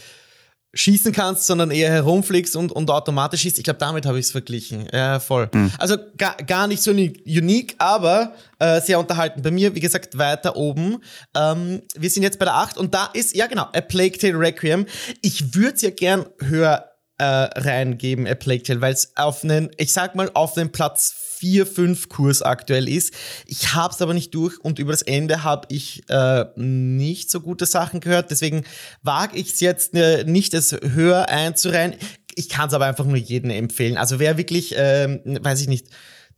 Speaker 2: schießen kannst, sondern eher herumfliegst und, und automatisch schießt. Ich glaube, damit habe ich es verglichen. Ja, voll. Mhm. Also gar, gar nicht so unique, aber äh, sehr unterhalten. Bei mir, wie gesagt, weiter oben. Ähm, wir sind jetzt bei der 8 und da ist, ja genau, A Plague Tale Requiem. Ich würde es ja gern höher äh, reingeben, A Plague Tale, weil es auf einen, ich sag mal, auf den Platz 4, 5 Kurs aktuell ist. Ich habe es aber nicht durch und über das Ende habe ich äh, nicht so gute Sachen gehört. Deswegen wage ich es jetzt äh, nicht, es höher einzureihen. Ich kann es aber einfach nur jedem empfehlen. Also wer wirklich, ähm, weiß ich nicht,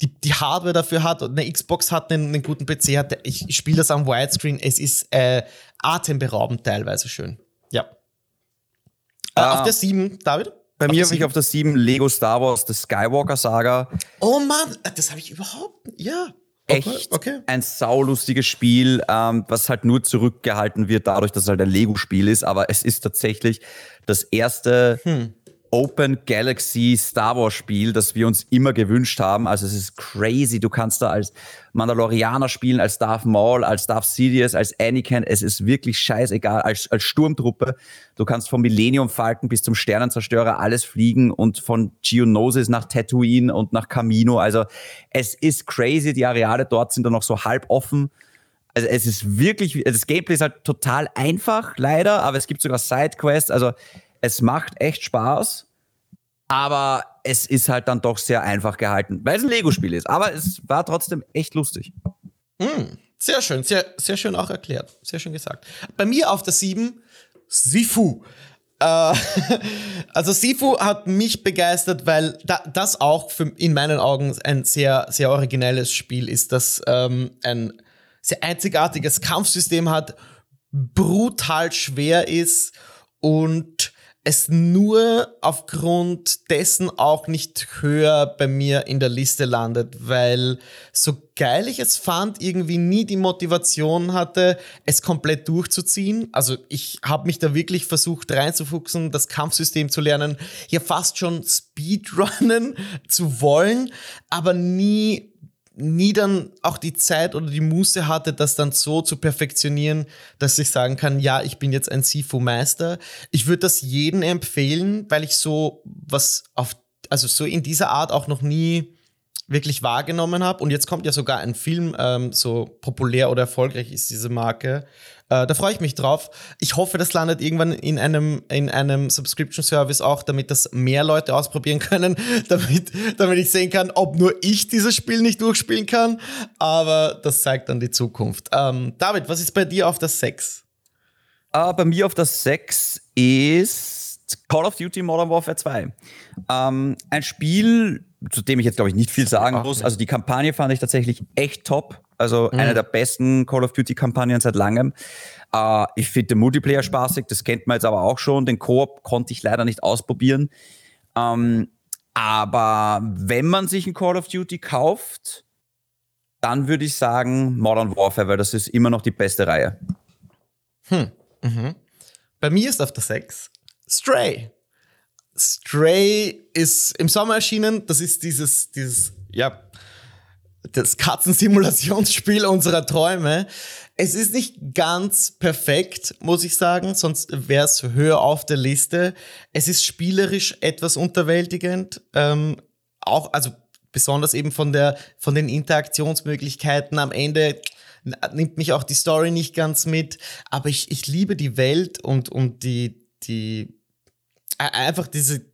Speaker 2: die, die Hardware dafür hat und eine Xbox hat, einen, einen guten PC hat, ich, ich spiele das am Widescreen. Es ist äh, atemberaubend teilweise schön. Ja. Äh, ah. Auf der 7, David?
Speaker 1: Bei mir habe ich auf der 7 Lego Star Wars The Skywalker Saga.
Speaker 2: Oh Mann, das habe ich überhaupt. Ja.
Speaker 1: Echt okay. ein saulustiges Spiel, ähm, was halt nur zurückgehalten wird dadurch, dass es halt ein Lego-Spiel ist. Aber es ist tatsächlich das erste hm. Open Galaxy Star Wars Spiel, das wir uns immer gewünscht haben. Also es ist crazy. Du kannst da als Mandalorianer spielen, als Darth Maul, als Darth Sidious, als Anakin. Es ist wirklich scheißegal. Als, als Sturmtruppe. Du kannst vom Millennium Falken bis zum Sternenzerstörer alles fliegen und von Geonosis nach Tatooine und nach Camino. Also es ist crazy. Die Areale dort sind dann noch so halb offen. Also es ist wirklich, das Gameplay ist halt total einfach, leider, aber es gibt sogar Sidequests. Also es macht echt Spaß, aber es ist halt dann doch sehr einfach gehalten, weil es ein Lego-Spiel ist. Aber es war trotzdem echt lustig.
Speaker 2: Mm, sehr schön, sehr, sehr schön auch erklärt. Sehr schön gesagt. Bei mir auf der 7, Sifu. Äh, also Sifu hat mich begeistert, weil da, das auch für, in meinen Augen ein sehr, sehr originelles Spiel ist, das ähm, ein sehr einzigartiges Kampfsystem hat, brutal schwer ist und es nur aufgrund dessen auch nicht höher bei mir in der Liste landet, weil so geil ich es fand, irgendwie nie die Motivation hatte, es komplett durchzuziehen. Also ich habe mich da wirklich versucht reinzufuchsen, das Kampfsystem zu lernen, ja fast schon Speedrunnen zu wollen, aber nie nie dann auch die Zeit oder die Muße hatte, das dann so zu perfektionieren, dass ich sagen kann, ja, ich bin jetzt ein Sifu-Meister. Ich würde das jedem empfehlen, weil ich so was auf, also so in dieser Art auch noch nie wirklich wahrgenommen habe. Und jetzt kommt ja sogar ein Film, ähm, so populär oder erfolgreich ist diese Marke. Äh, da freue ich mich drauf. Ich hoffe, das landet irgendwann in einem, in einem Subscription Service auch, damit das mehr Leute ausprobieren können, damit, damit ich sehen kann, ob nur ich dieses Spiel nicht durchspielen kann. Aber das zeigt dann die Zukunft. Ähm, David, was ist bei dir auf der 6?
Speaker 1: Uh, bei mir auf der 6 ist ist Call of Duty Modern Warfare 2. Ähm, ein Spiel, zu dem ich jetzt, glaube ich, nicht viel sagen muss. Also die Kampagne fand ich tatsächlich echt top. Also mhm. eine der besten Call of Duty-Kampagnen seit langem. Äh, ich finde den Multiplayer spaßig, das kennt man jetzt aber auch schon. Den Koop konnte ich leider nicht ausprobieren. Ähm, aber wenn man sich ein Call of Duty kauft, dann würde ich sagen Modern Warfare, weil das ist immer noch die beste Reihe.
Speaker 2: Hm. Mhm. Bei mir ist auf der 6 Stray. Stray ist im Sommer erschienen. Das ist dieses, dieses, ja, das Katzensimulationsspiel unserer Träume. Es ist nicht ganz perfekt, muss ich sagen, sonst wäre es höher auf der Liste. Es ist spielerisch etwas unterwältigend. Ähm, auch, also besonders eben von der, von den Interaktionsmöglichkeiten am Ende nimmt mich auch die Story nicht ganz mit. Aber ich, ich liebe die Welt und, und die, die, einfach diese,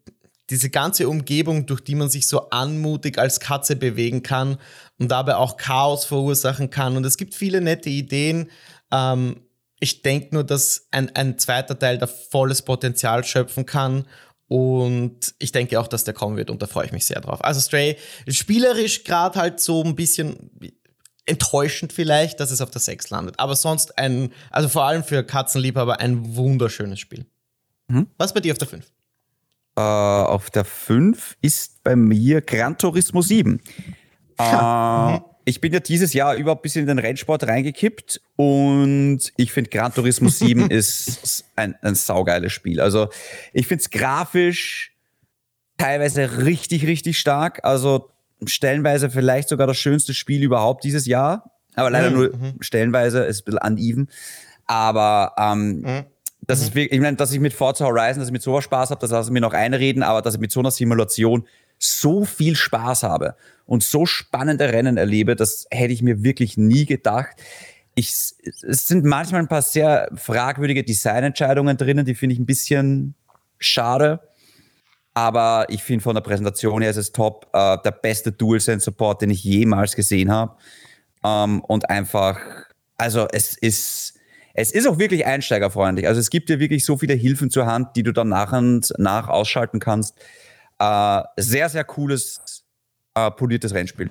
Speaker 2: diese ganze Umgebung, durch die man sich so anmutig als Katze bewegen kann und dabei auch Chaos verursachen kann. Und es gibt viele nette Ideen. Ähm, ich denke nur, dass ein, ein zweiter Teil da volles Potenzial schöpfen kann. Und ich denke auch, dass der kommen wird und da freue ich mich sehr drauf. Also Stray, spielerisch gerade halt so ein bisschen enttäuschend vielleicht, dass es auf der 6 landet. Aber sonst ein, also vor allem für Katzenliebhaber ein wunderschönes Spiel. Mhm. Was bei dir auf der 5?
Speaker 1: Uh, äh, auf der 5 ist bei mir Gran Turismo 7. Uh, ich bin ja dieses Jahr überhaupt ein bisschen in den Rennsport reingekippt und ich finde Gran Turismo 7 ist ein, ein saugeiles Spiel. Also ich finde es grafisch teilweise richtig, richtig stark. Also stellenweise vielleicht sogar das schönste Spiel überhaupt dieses Jahr. Aber leider mhm. nur mhm. stellenweise, ist ein bisschen uneven. Aber ähm, mhm. Das ist wirklich, ich meine, dass ich mit Forza Horizon, dass ich mit sowas Spaß habe, das lasse ich mir noch einreden, aber dass ich mit so einer Simulation so viel Spaß habe und so spannende Rennen erlebe, das hätte ich mir wirklich nie gedacht. Ich, es sind manchmal ein paar sehr fragwürdige Designentscheidungen drinnen, die finde ich ein bisschen schade. Aber ich finde von der Präsentation her ist es top. Äh, der beste DualSense-Support, den ich jemals gesehen habe. Ähm, und einfach, also es ist, es ist auch wirklich einsteigerfreundlich. Also es gibt dir wirklich so viele Hilfen zur Hand, die du dann nach und nach ausschalten kannst. Äh, sehr, sehr cooles, äh, poliertes Rennspiel.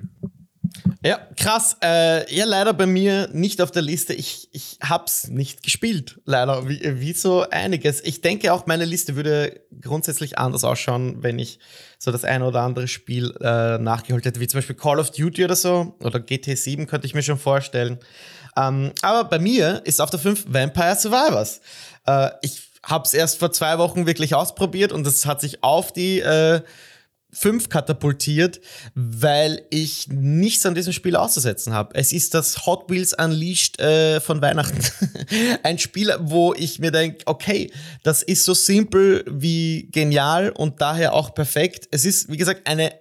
Speaker 2: Ja, krass. Äh, ja, leider bei mir nicht auf der Liste. Ich, ich hab's nicht gespielt, leider. Wie, wie so einiges. Ich denke auch, meine Liste würde grundsätzlich anders ausschauen, wenn ich so das eine oder andere Spiel äh, nachgeholt hätte, wie zum Beispiel Call of Duty oder so. Oder GT7 könnte ich mir schon vorstellen. Ähm, aber bei mir ist auf der 5 Vampire Survivors. Äh, ich hab's erst vor zwei Wochen wirklich ausprobiert und es hat sich auf die äh, 5 katapultiert, weil ich nichts an diesem Spiel auszusetzen habe. Es ist das Hot Wheels Unleashed äh, von Weihnachten. Ein Spiel, wo ich mir denke, okay, das ist so simpel wie genial und daher auch perfekt. Es ist, wie gesagt, eine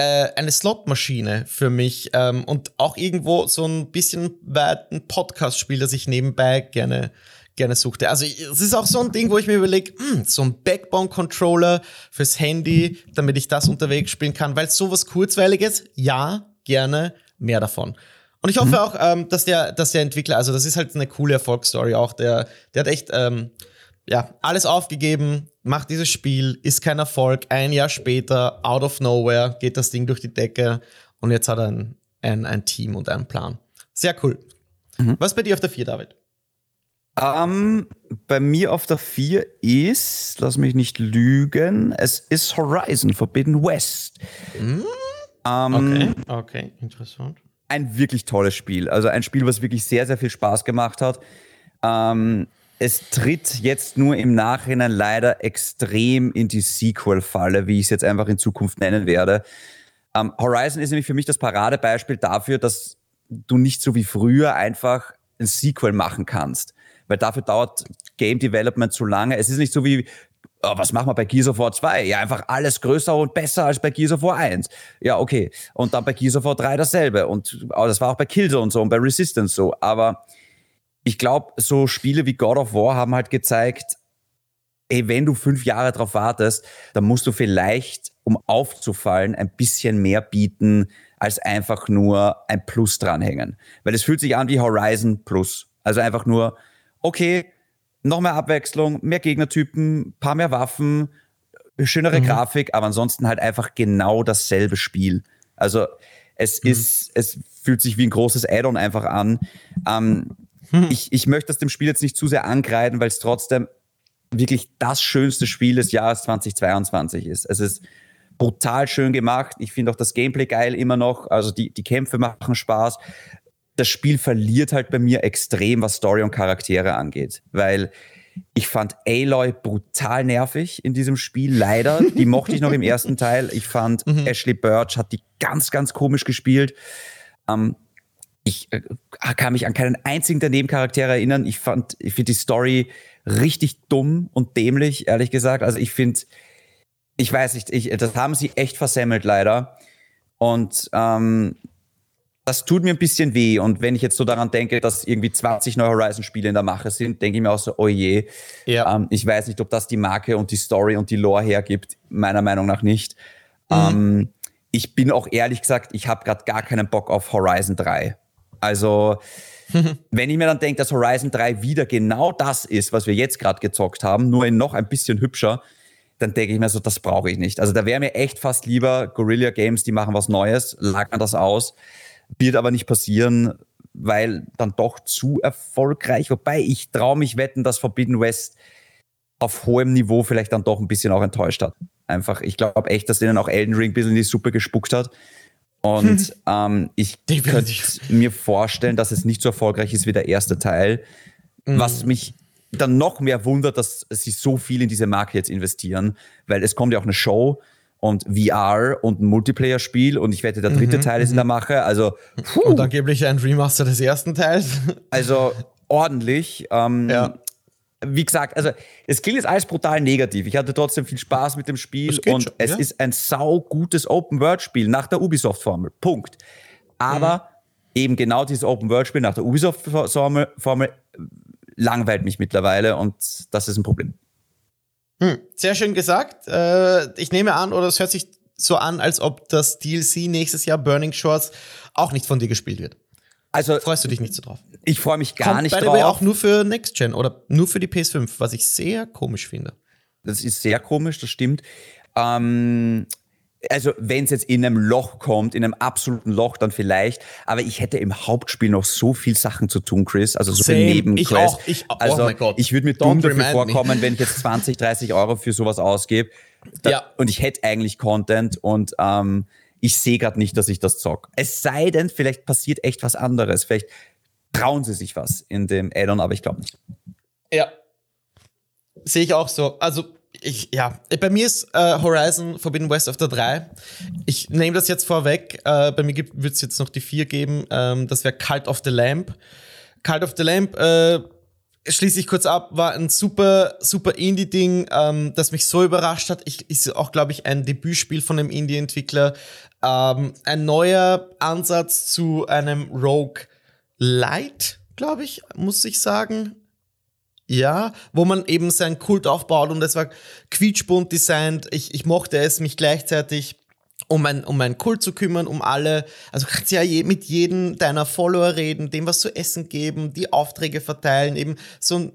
Speaker 2: äh, eine Slotmaschine für mich ähm, und auch irgendwo so ein bisschen weit ein Podcast-Spiel, das ich nebenbei gerne gerne suchte. Also es ist auch so ein Ding, wo ich mir überlege, hm, so ein Backbone-Controller fürs Handy, damit ich das unterwegs spielen kann, weil sowas kurzweiliges, ja, gerne mehr davon. Und ich hoffe mhm. auch, ähm, dass der, dass der Entwickler, also das ist halt eine coole Erfolgsstory auch, der, der hat echt, ähm, ja, alles aufgegeben, macht dieses Spiel, ist kein Erfolg. Ein Jahr später, out of nowhere, geht das Ding durch die Decke und jetzt hat er ein, ein, ein Team und einen Plan. Sehr cool. Mhm. Was bei dir auf der 4, David?
Speaker 1: Um, bei mir auf der 4 ist, lass mich nicht lügen, es ist Horizon Forbidden West.
Speaker 2: Mm. Um, okay, okay, interessant.
Speaker 1: Ein wirklich tolles Spiel. Also ein Spiel, was wirklich sehr, sehr viel Spaß gemacht hat. Um, es tritt jetzt nur im Nachhinein leider extrem in die Sequel-Falle, wie ich es jetzt einfach in Zukunft nennen werde. Um, Horizon ist nämlich für mich das Paradebeispiel dafür, dass du nicht so wie früher einfach ein Sequel machen kannst weil dafür dauert Game Development zu lange. Es ist nicht so wie, oh, was machen wir bei Gears of War 2? Ja, einfach alles größer und besser als bei Gears of War 1. Ja, okay. Und dann bei Gears of War 3 dasselbe. Und oh, das war auch bei Killzone und so und bei Resistance so. Aber ich glaube, so Spiele wie God of War haben halt gezeigt, ey, wenn du fünf Jahre drauf wartest, dann musst du vielleicht, um aufzufallen, ein bisschen mehr bieten, als einfach nur ein Plus dranhängen. Weil es fühlt sich an wie Horizon Plus. Also einfach nur, okay, noch mehr Abwechslung, mehr Gegnertypen, paar mehr Waffen, schönere mhm. Grafik, aber ansonsten halt einfach genau dasselbe Spiel. Also es mhm. ist, es fühlt sich wie ein großes Add-on einfach an. Ähm, mhm. ich, ich möchte das dem Spiel jetzt nicht zu sehr angreifen, weil es trotzdem wirklich das schönste Spiel des Jahres 2022 ist. Es ist brutal schön gemacht. Ich finde auch das Gameplay geil immer noch. Also die, die Kämpfe machen Spaß. Das Spiel verliert halt bei mir extrem, was Story und Charaktere angeht, weil ich fand Aloy brutal nervig in diesem Spiel, leider. Die mochte ich noch im ersten Teil. Ich fand mhm. Ashley Birch hat die ganz, ganz komisch gespielt. Ähm, ich äh, kann mich an keinen einzigen der Nebencharaktere erinnern. Ich fand, ich finde die Story richtig dumm und dämlich, ehrlich gesagt. Also ich finde, ich weiß nicht, ich, das haben sie echt versemmelt leider. Und ähm, das tut mir ein bisschen weh. Und wenn ich jetzt so daran denke, dass irgendwie 20 neue Horizon-Spiele in der Mache sind, denke ich mir auch so, oh je. Ja. Ähm, ich weiß nicht, ob das die Marke und die Story und die Lore hergibt. Meiner Meinung nach nicht. Mhm. Ähm, ich bin auch ehrlich gesagt, ich habe gerade gar keinen Bock auf Horizon 3. Also, wenn ich mir dann denke, dass Horizon 3 wieder genau das ist, was wir jetzt gerade gezockt haben, nur in noch ein bisschen hübscher, dann denke ich mir so, das brauche ich nicht. Also da wäre mir echt fast lieber Guerilla Games, die machen was Neues, lagern das aus. Wird aber nicht passieren, weil dann doch zu erfolgreich. Wobei ich traue mich wetten, dass Forbidden West auf hohem Niveau vielleicht dann doch ein bisschen auch enttäuscht hat. Einfach, ich glaube echt, dass denen auch Elden Ring ein bisschen in die Suppe gespuckt hat. Und ähm, ich könnte mir vorstellen, dass es nicht so erfolgreich ist wie der erste Teil. Mhm. Was mich dann noch mehr wundert, dass sie so viel in diese Marke jetzt investieren, weil es kommt ja auch eine Show und VR und ein Multiplayer-Spiel und ich wette, der dritte mhm, Teil ist in der mhm. Mache. Also
Speaker 2: puh. und angeblich ein Remaster des ersten Teils.
Speaker 1: Also ordentlich. Ähm, ja. Wie gesagt, also es klingt jetzt alles brutal negativ. Ich hatte trotzdem viel Spaß mit dem Spiel und schon, es ja? ist ein sau gutes Open-World-Spiel nach der Ubisoft-Formel. Punkt. Aber mhm. eben genau dieses Open-World-Spiel nach der Ubisoft-Formel langweilt mich mittlerweile und das ist ein Problem.
Speaker 2: Hm, sehr schön gesagt. Äh, ich nehme an, oder es hört sich so an, als ob das DLC nächstes Jahr Burning Shores auch nicht von dir gespielt wird. Also freust du dich nicht so drauf?
Speaker 1: Ich freue mich gar Kommt nicht
Speaker 2: by drauf. auch nur für Next Gen oder nur für die PS5, was ich sehr komisch finde.
Speaker 1: Das ist sehr komisch, das stimmt. Ähm, also wenn es jetzt in einem Loch kommt, in einem absoluten Loch, dann vielleicht. Aber ich hätte im Hauptspiel noch so viel Sachen zu tun, Chris. Also so Same. viel Nebenquests. Ich auch. Ich, oh also mein Gott. ich würde mir dumm dafür vorkommen, me. wenn ich jetzt 20, 30 Euro für sowas ausgebe. ja. Und ich hätte eigentlich Content und ähm, ich sehe gerade nicht, dass ich das zock. Es sei denn, vielleicht passiert echt was anderes. Vielleicht trauen sie sich was in dem Addon, aber ich glaube nicht.
Speaker 2: Ja. Sehe ich auch so. Also ich, ja, bei mir ist äh, Horizon Forbidden West auf der 3. Ich nehme das jetzt vorweg. Äh, bei mir wird es jetzt noch die 4 geben. Ähm, das wäre Cult of the Lamp. Cult of the Lamp, äh, schließe ich kurz ab, war ein super, super Indie-Ding, ähm, das mich so überrascht hat. Ich, ist auch, glaube ich, ein Debütspiel von einem Indie-Entwickler. Ähm, ein neuer Ansatz zu einem Rogue Light, glaube ich, muss ich sagen. Ja, wo man eben seinen Kult aufbaut und es war quietschbunt designt. Ich, ich mochte es, mich gleichzeitig um mein, um meinen Kult zu kümmern, um alle. Also kannst ja je, mit jedem deiner Follower reden, dem was zu essen geben, die Aufträge verteilen, eben so ein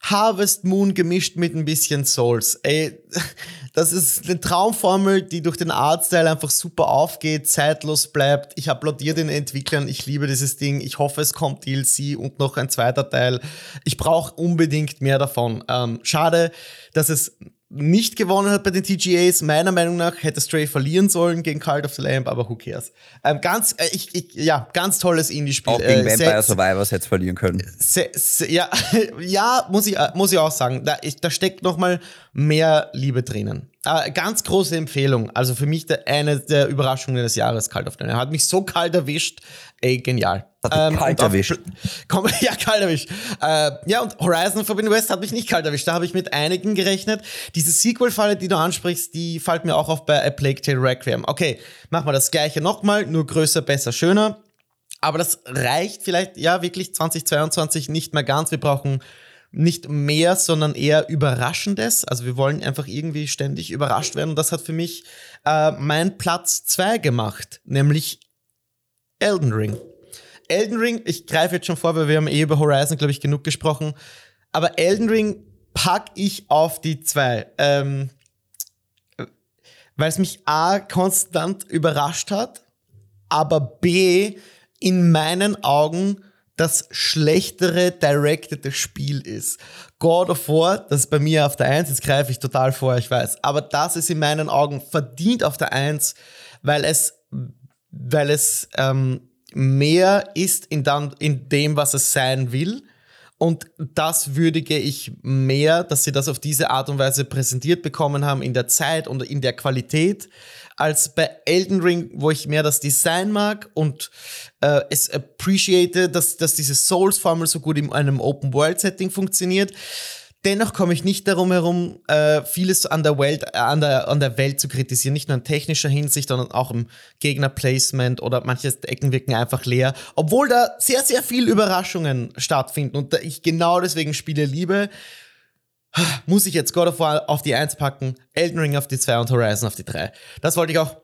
Speaker 2: Harvest Moon gemischt mit ein bisschen Souls. Ey, das ist eine Traumformel, die durch den Artstyle einfach super aufgeht, zeitlos bleibt. Ich applaudiere den Entwicklern, ich liebe dieses Ding. Ich hoffe, es kommt DLC und noch ein zweiter Teil. Ich brauche unbedingt mehr davon. Ähm, schade, dass es nicht gewonnen hat bei den TGAs. Meiner Meinung nach hätte Stray verlieren sollen gegen Cult of the Lamb, aber who cares? Ähm, ganz, äh, ich, ich, ja, ganz tolles Indie-Spiel.
Speaker 1: Auch gegen äh, Vampire Survivors hätte es verlieren können.
Speaker 2: Sehr, sehr, ja, ja, muss ich, äh, muss ich auch sagen. Da, ich, da steckt noch mal mehr Liebe drinnen. Äh, ganz große Empfehlung. Also für mich der, eine der Überraschungen des Jahres, Cult of the Lamb. Hat mich so kalt erwischt. Ey, genial.
Speaker 1: Ähm, kalt erwischt.
Speaker 2: Komm, ja, kalt erwischt. Äh, ja, und Horizon Forbidden West hat mich nicht kalt erwischt. Da habe ich mit einigen gerechnet. Diese Sequel-Falle, die du ansprichst, die fällt mir auch auf bei A Plague Tale Requiem. Okay, machen wir das gleiche nochmal, nur größer, besser, schöner. Aber das reicht vielleicht, ja, wirklich 2022 nicht mehr ganz. Wir brauchen nicht mehr, sondern eher Überraschendes. Also wir wollen einfach irgendwie ständig überrascht werden. Und das hat für mich äh, mein Platz 2 gemacht, nämlich Elden Ring. Elden Ring, ich greife jetzt schon vor, weil wir haben eh über Horizon, glaube ich, genug gesprochen. aber Elden Ring pack ich auf die 2. Ähm, weil es mich A konstant überrascht hat, aber B in meinen Augen das schlechtere directed Spiel ist. God of War, das ist bei mir auf der 1, jetzt greife ich total vor, ich weiß, aber das ist in meinen Augen verdient auf der 1, weil es, weil es ähm, mehr ist in, dann, in dem, was es sein will. Und das würdige ich mehr, dass sie das auf diese Art und Weise präsentiert bekommen haben in der Zeit und in der Qualität, als bei Elden Ring, wo ich mehr das Design mag und äh, es appreciate, dass, dass diese Souls-Formel so gut in einem Open-World-Setting funktioniert. Dennoch komme ich nicht darum herum, äh, vieles an der, Welt, äh, an, der, an der Welt zu kritisieren. Nicht nur in technischer Hinsicht, sondern auch im Gegnerplacement oder manche Ecken wirken einfach leer. Obwohl da sehr, sehr viel Überraschungen stattfinden und ich genau deswegen Spiele liebe, muss ich jetzt God of War auf die 1 packen, Elden Ring auf die 2 und Horizon auf die 3. Das wollte ich auch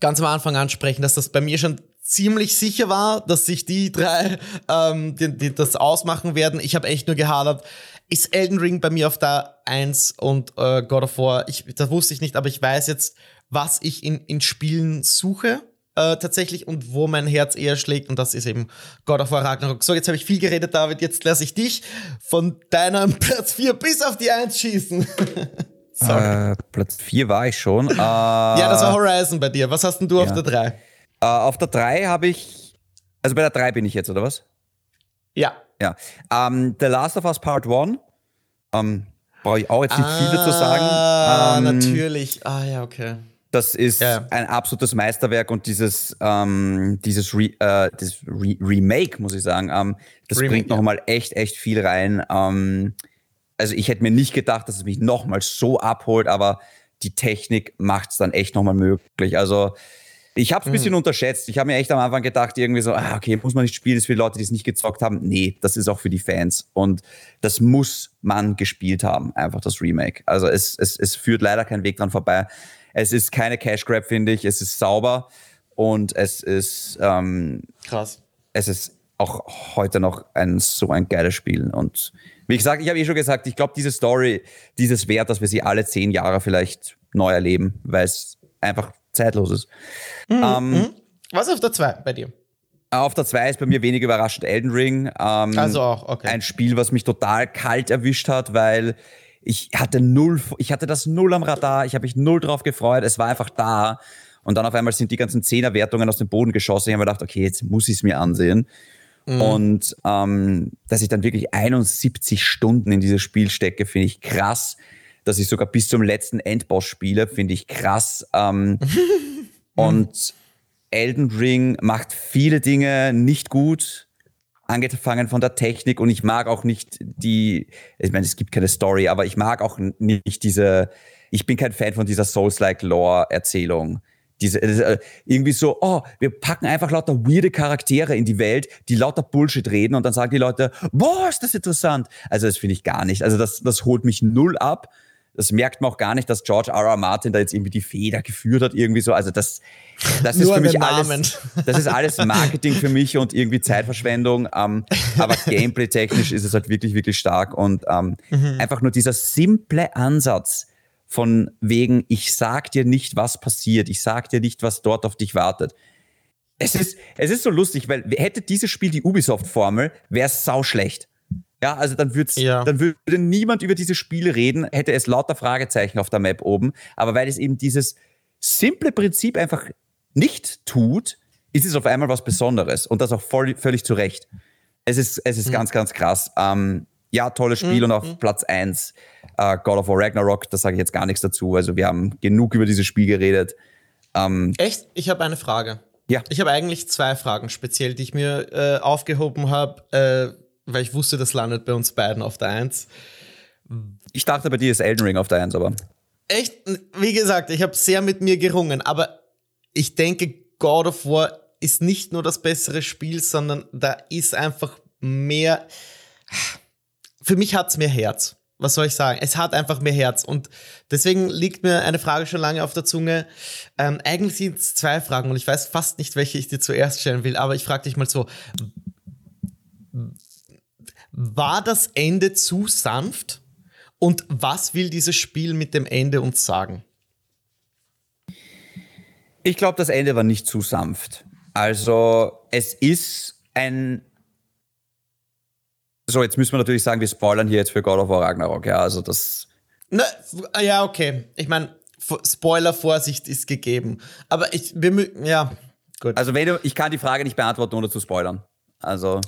Speaker 2: ganz am Anfang ansprechen, dass das bei mir schon ziemlich sicher war, dass sich die drei ähm, die, die das ausmachen werden. Ich habe echt nur gehadert. Ist Elden Ring bei mir auf der 1 und äh, God of War, ich, das wusste ich nicht, aber ich weiß jetzt, was ich in, in Spielen suche äh, tatsächlich und wo mein Herz eher schlägt und das ist eben God of War Ragnarok. So, jetzt habe ich viel geredet, David, jetzt lasse ich dich von deinem Platz 4 bis auf die 1 schießen.
Speaker 1: äh, Platz 4 war ich schon. Äh,
Speaker 2: ja, das war Horizon bei dir. Was hast denn du ja. auf der 3?
Speaker 1: Äh, auf der 3 habe ich, also bei der 3 bin ich jetzt, oder was?
Speaker 2: Ja.
Speaker 1: Ja. Um, The Last of Us Part 1. Um, Brauche ich auch jetzt nicht ah, viel dazu sagen.
Speaker 2: Ah, um, natürlich. Ah, ja, okay.
Speaker 1: Das ist ja. ein absolutes Meisterwerk und dieses, ähm, dieses Re, äh, das Re Remake, muss ich sagen, ähm, das Remake, bringt nochmal ja. echt, echt viel rein. Ähm, also ich hätte mir nicht gedacht, dass es mich nochmal so abholt, aber die Technik macht es dann echt nochmal möglich. Also ich habe es ein bisschen mhm. unterschätzt. Ich habe mir echt am Anfang gedacht, irgendwie so, ah, okay, muss man nicht spielen, das ist für Leute, die es nicht gezockt haben. Nee, das ist auch für die Fans. Und das muss man gespielt haben, einfach das Remake. Also es, es, es führt leider kein Weg dran vorbei. Es ist keine Cash Grab, finde ich. Es ist sauber und es ist ähm,
Speaker 2: krass.
Speaker 1: Es ist auch heute noch ein so ein geiles Spiel. Und wie gesagt, ich habe eh schon gesagt, ich glaube, diese Story, dieses Wert, dass wir sie alle zehn Jahre vielleicht neu erleben, weil es einfach zeitlos ist.
Speaker 2: Mhm, ähm, mhm. Was auf der 2 bei dir?
Speaker 1: Auf der 2 ist bei mir wenig überraschend Elden Ring. Ähm,
Speaker 2: also auch, okay.
Speaker 1: Ein Spiel, was mich total kalt erwischt hat, weil ich hatte null, ich hatte das null am Radar, ich habe mich null drauf gefreut, es war einfach da. Und dann auf einmal sind die ganzen Zehnerwertungen aus dem Boden geschossen. Ich habe mir gedacht, okay, jetzt muss ich es mir ansehen. Mhm. Und ähm, dass ich dann wirklich 71 Stunden in dieses Spiel stecke, finde ich krass. Dass ich sogar bis zum letzten Endboss spiele, finde ich krass. Ähm, und Elden Ring macht viele Dinge nicht gut angefangen von der Technik und ich mag auch nicht die, ich meine, es gibt keine Story, aber ich mag auch nicht diese, ich bin kein Fan von dieser Souls-like Lore-Erzählung. Diese, äh, irgendwie so, oh, wir packen einfach lauter weirde Charaktere in die Welt, die lauter Bullshit reden und dann sagen die Leute, boah, ist das interessant. Also das finde ich gar nicht. Also das, das holt mich null ab das merkt man auch gar nicht, dass George R. R. Martin da jetzt irgendwie die Feder geführt hat, irgendwie so. Also das, das ist für mich alles, das ist alles Marketing für mich und irgendwie Zeitverschwendung. Ähm, aber gameplay-technisch ist es halt wirklich, wirklich stark und ähm, mhm. einfach nur dieser simple Ansatz von wegen, ich sag dir nicht, was passiert, ich sag dir nicht, was dort auf dich wartet. Es ist, es ist so lustig, weil hätte dieses Spiel die Ubisoft-Formel, wäre es sau schlecht. Ja, also dann, würd's, ja. dann würde niemand über diese Spiele reden, hätte es lauter Fragezeichen auf der Map oben. Aber weil es eben dieses simple Prinzip einfach nicht tut, ist es auf einmal was Besonderes. Und das auch voll, völlig zu Recht. Es ist, es ist mhm. ganz, ganz krass. Ähm, ja, tolles Spiel mhm. und auf mhm. Platz 1 äh, God of War Ragnarok, da sage ich jetzt gar nichts dazu. Also wir haben genug über dieses Spiel geredet.
Speaker 2: Ähm, Echt? Ich habe eine Frage.
Speaker 1: Ja.
Speaker 2: Ich habe eigentlich zwei Fragen speziell, die ich mir äh, aufgehoben habe. Äh, weil ich wusste, das landet bei uns beiden auf der Eins.
Speaker 1: Ich dachte, bei dir ist Elden Ring auf der Eins, aber.
Speaker 2: Echt? Wie gesagt, ich habe sehr mit mir gerungen, aber ich denke, God of War ist nicht nur das bessere Spiel, sondern da ist einfach mehr. Für mich hat es mehr Herz. Was soll ich sagen? Es hat einfach mehr Herz. Und deswegen liegt mir eine Frage schon lange auf der Zunge. Ähm, eigentlich sind es zwei Fragen und ich weiß fast nicht, welche ich dir zuerst stellen will, aber ich frage dich mal so War das Ende zu sanft? Und was will dieses Spiel mit dem Ende uns sagen?
Speaker 1: Ich glaube, das Ende war nicht zu sanft. Also, es ist ein. So, jetzt müssen wir natürlich sagen, wir spoilern hier jetzt für God of War Ragnarok. Ja, also das.
Speaker 2: Na, ja, okay. Ich meine, Spoiler-Vorsicht ist gegeben. Aber ich, wir, ja,
Speaker 1: gut. Also, wenn du, ich kann die Frage nicht beantworten, ohne zu spoilern. Also.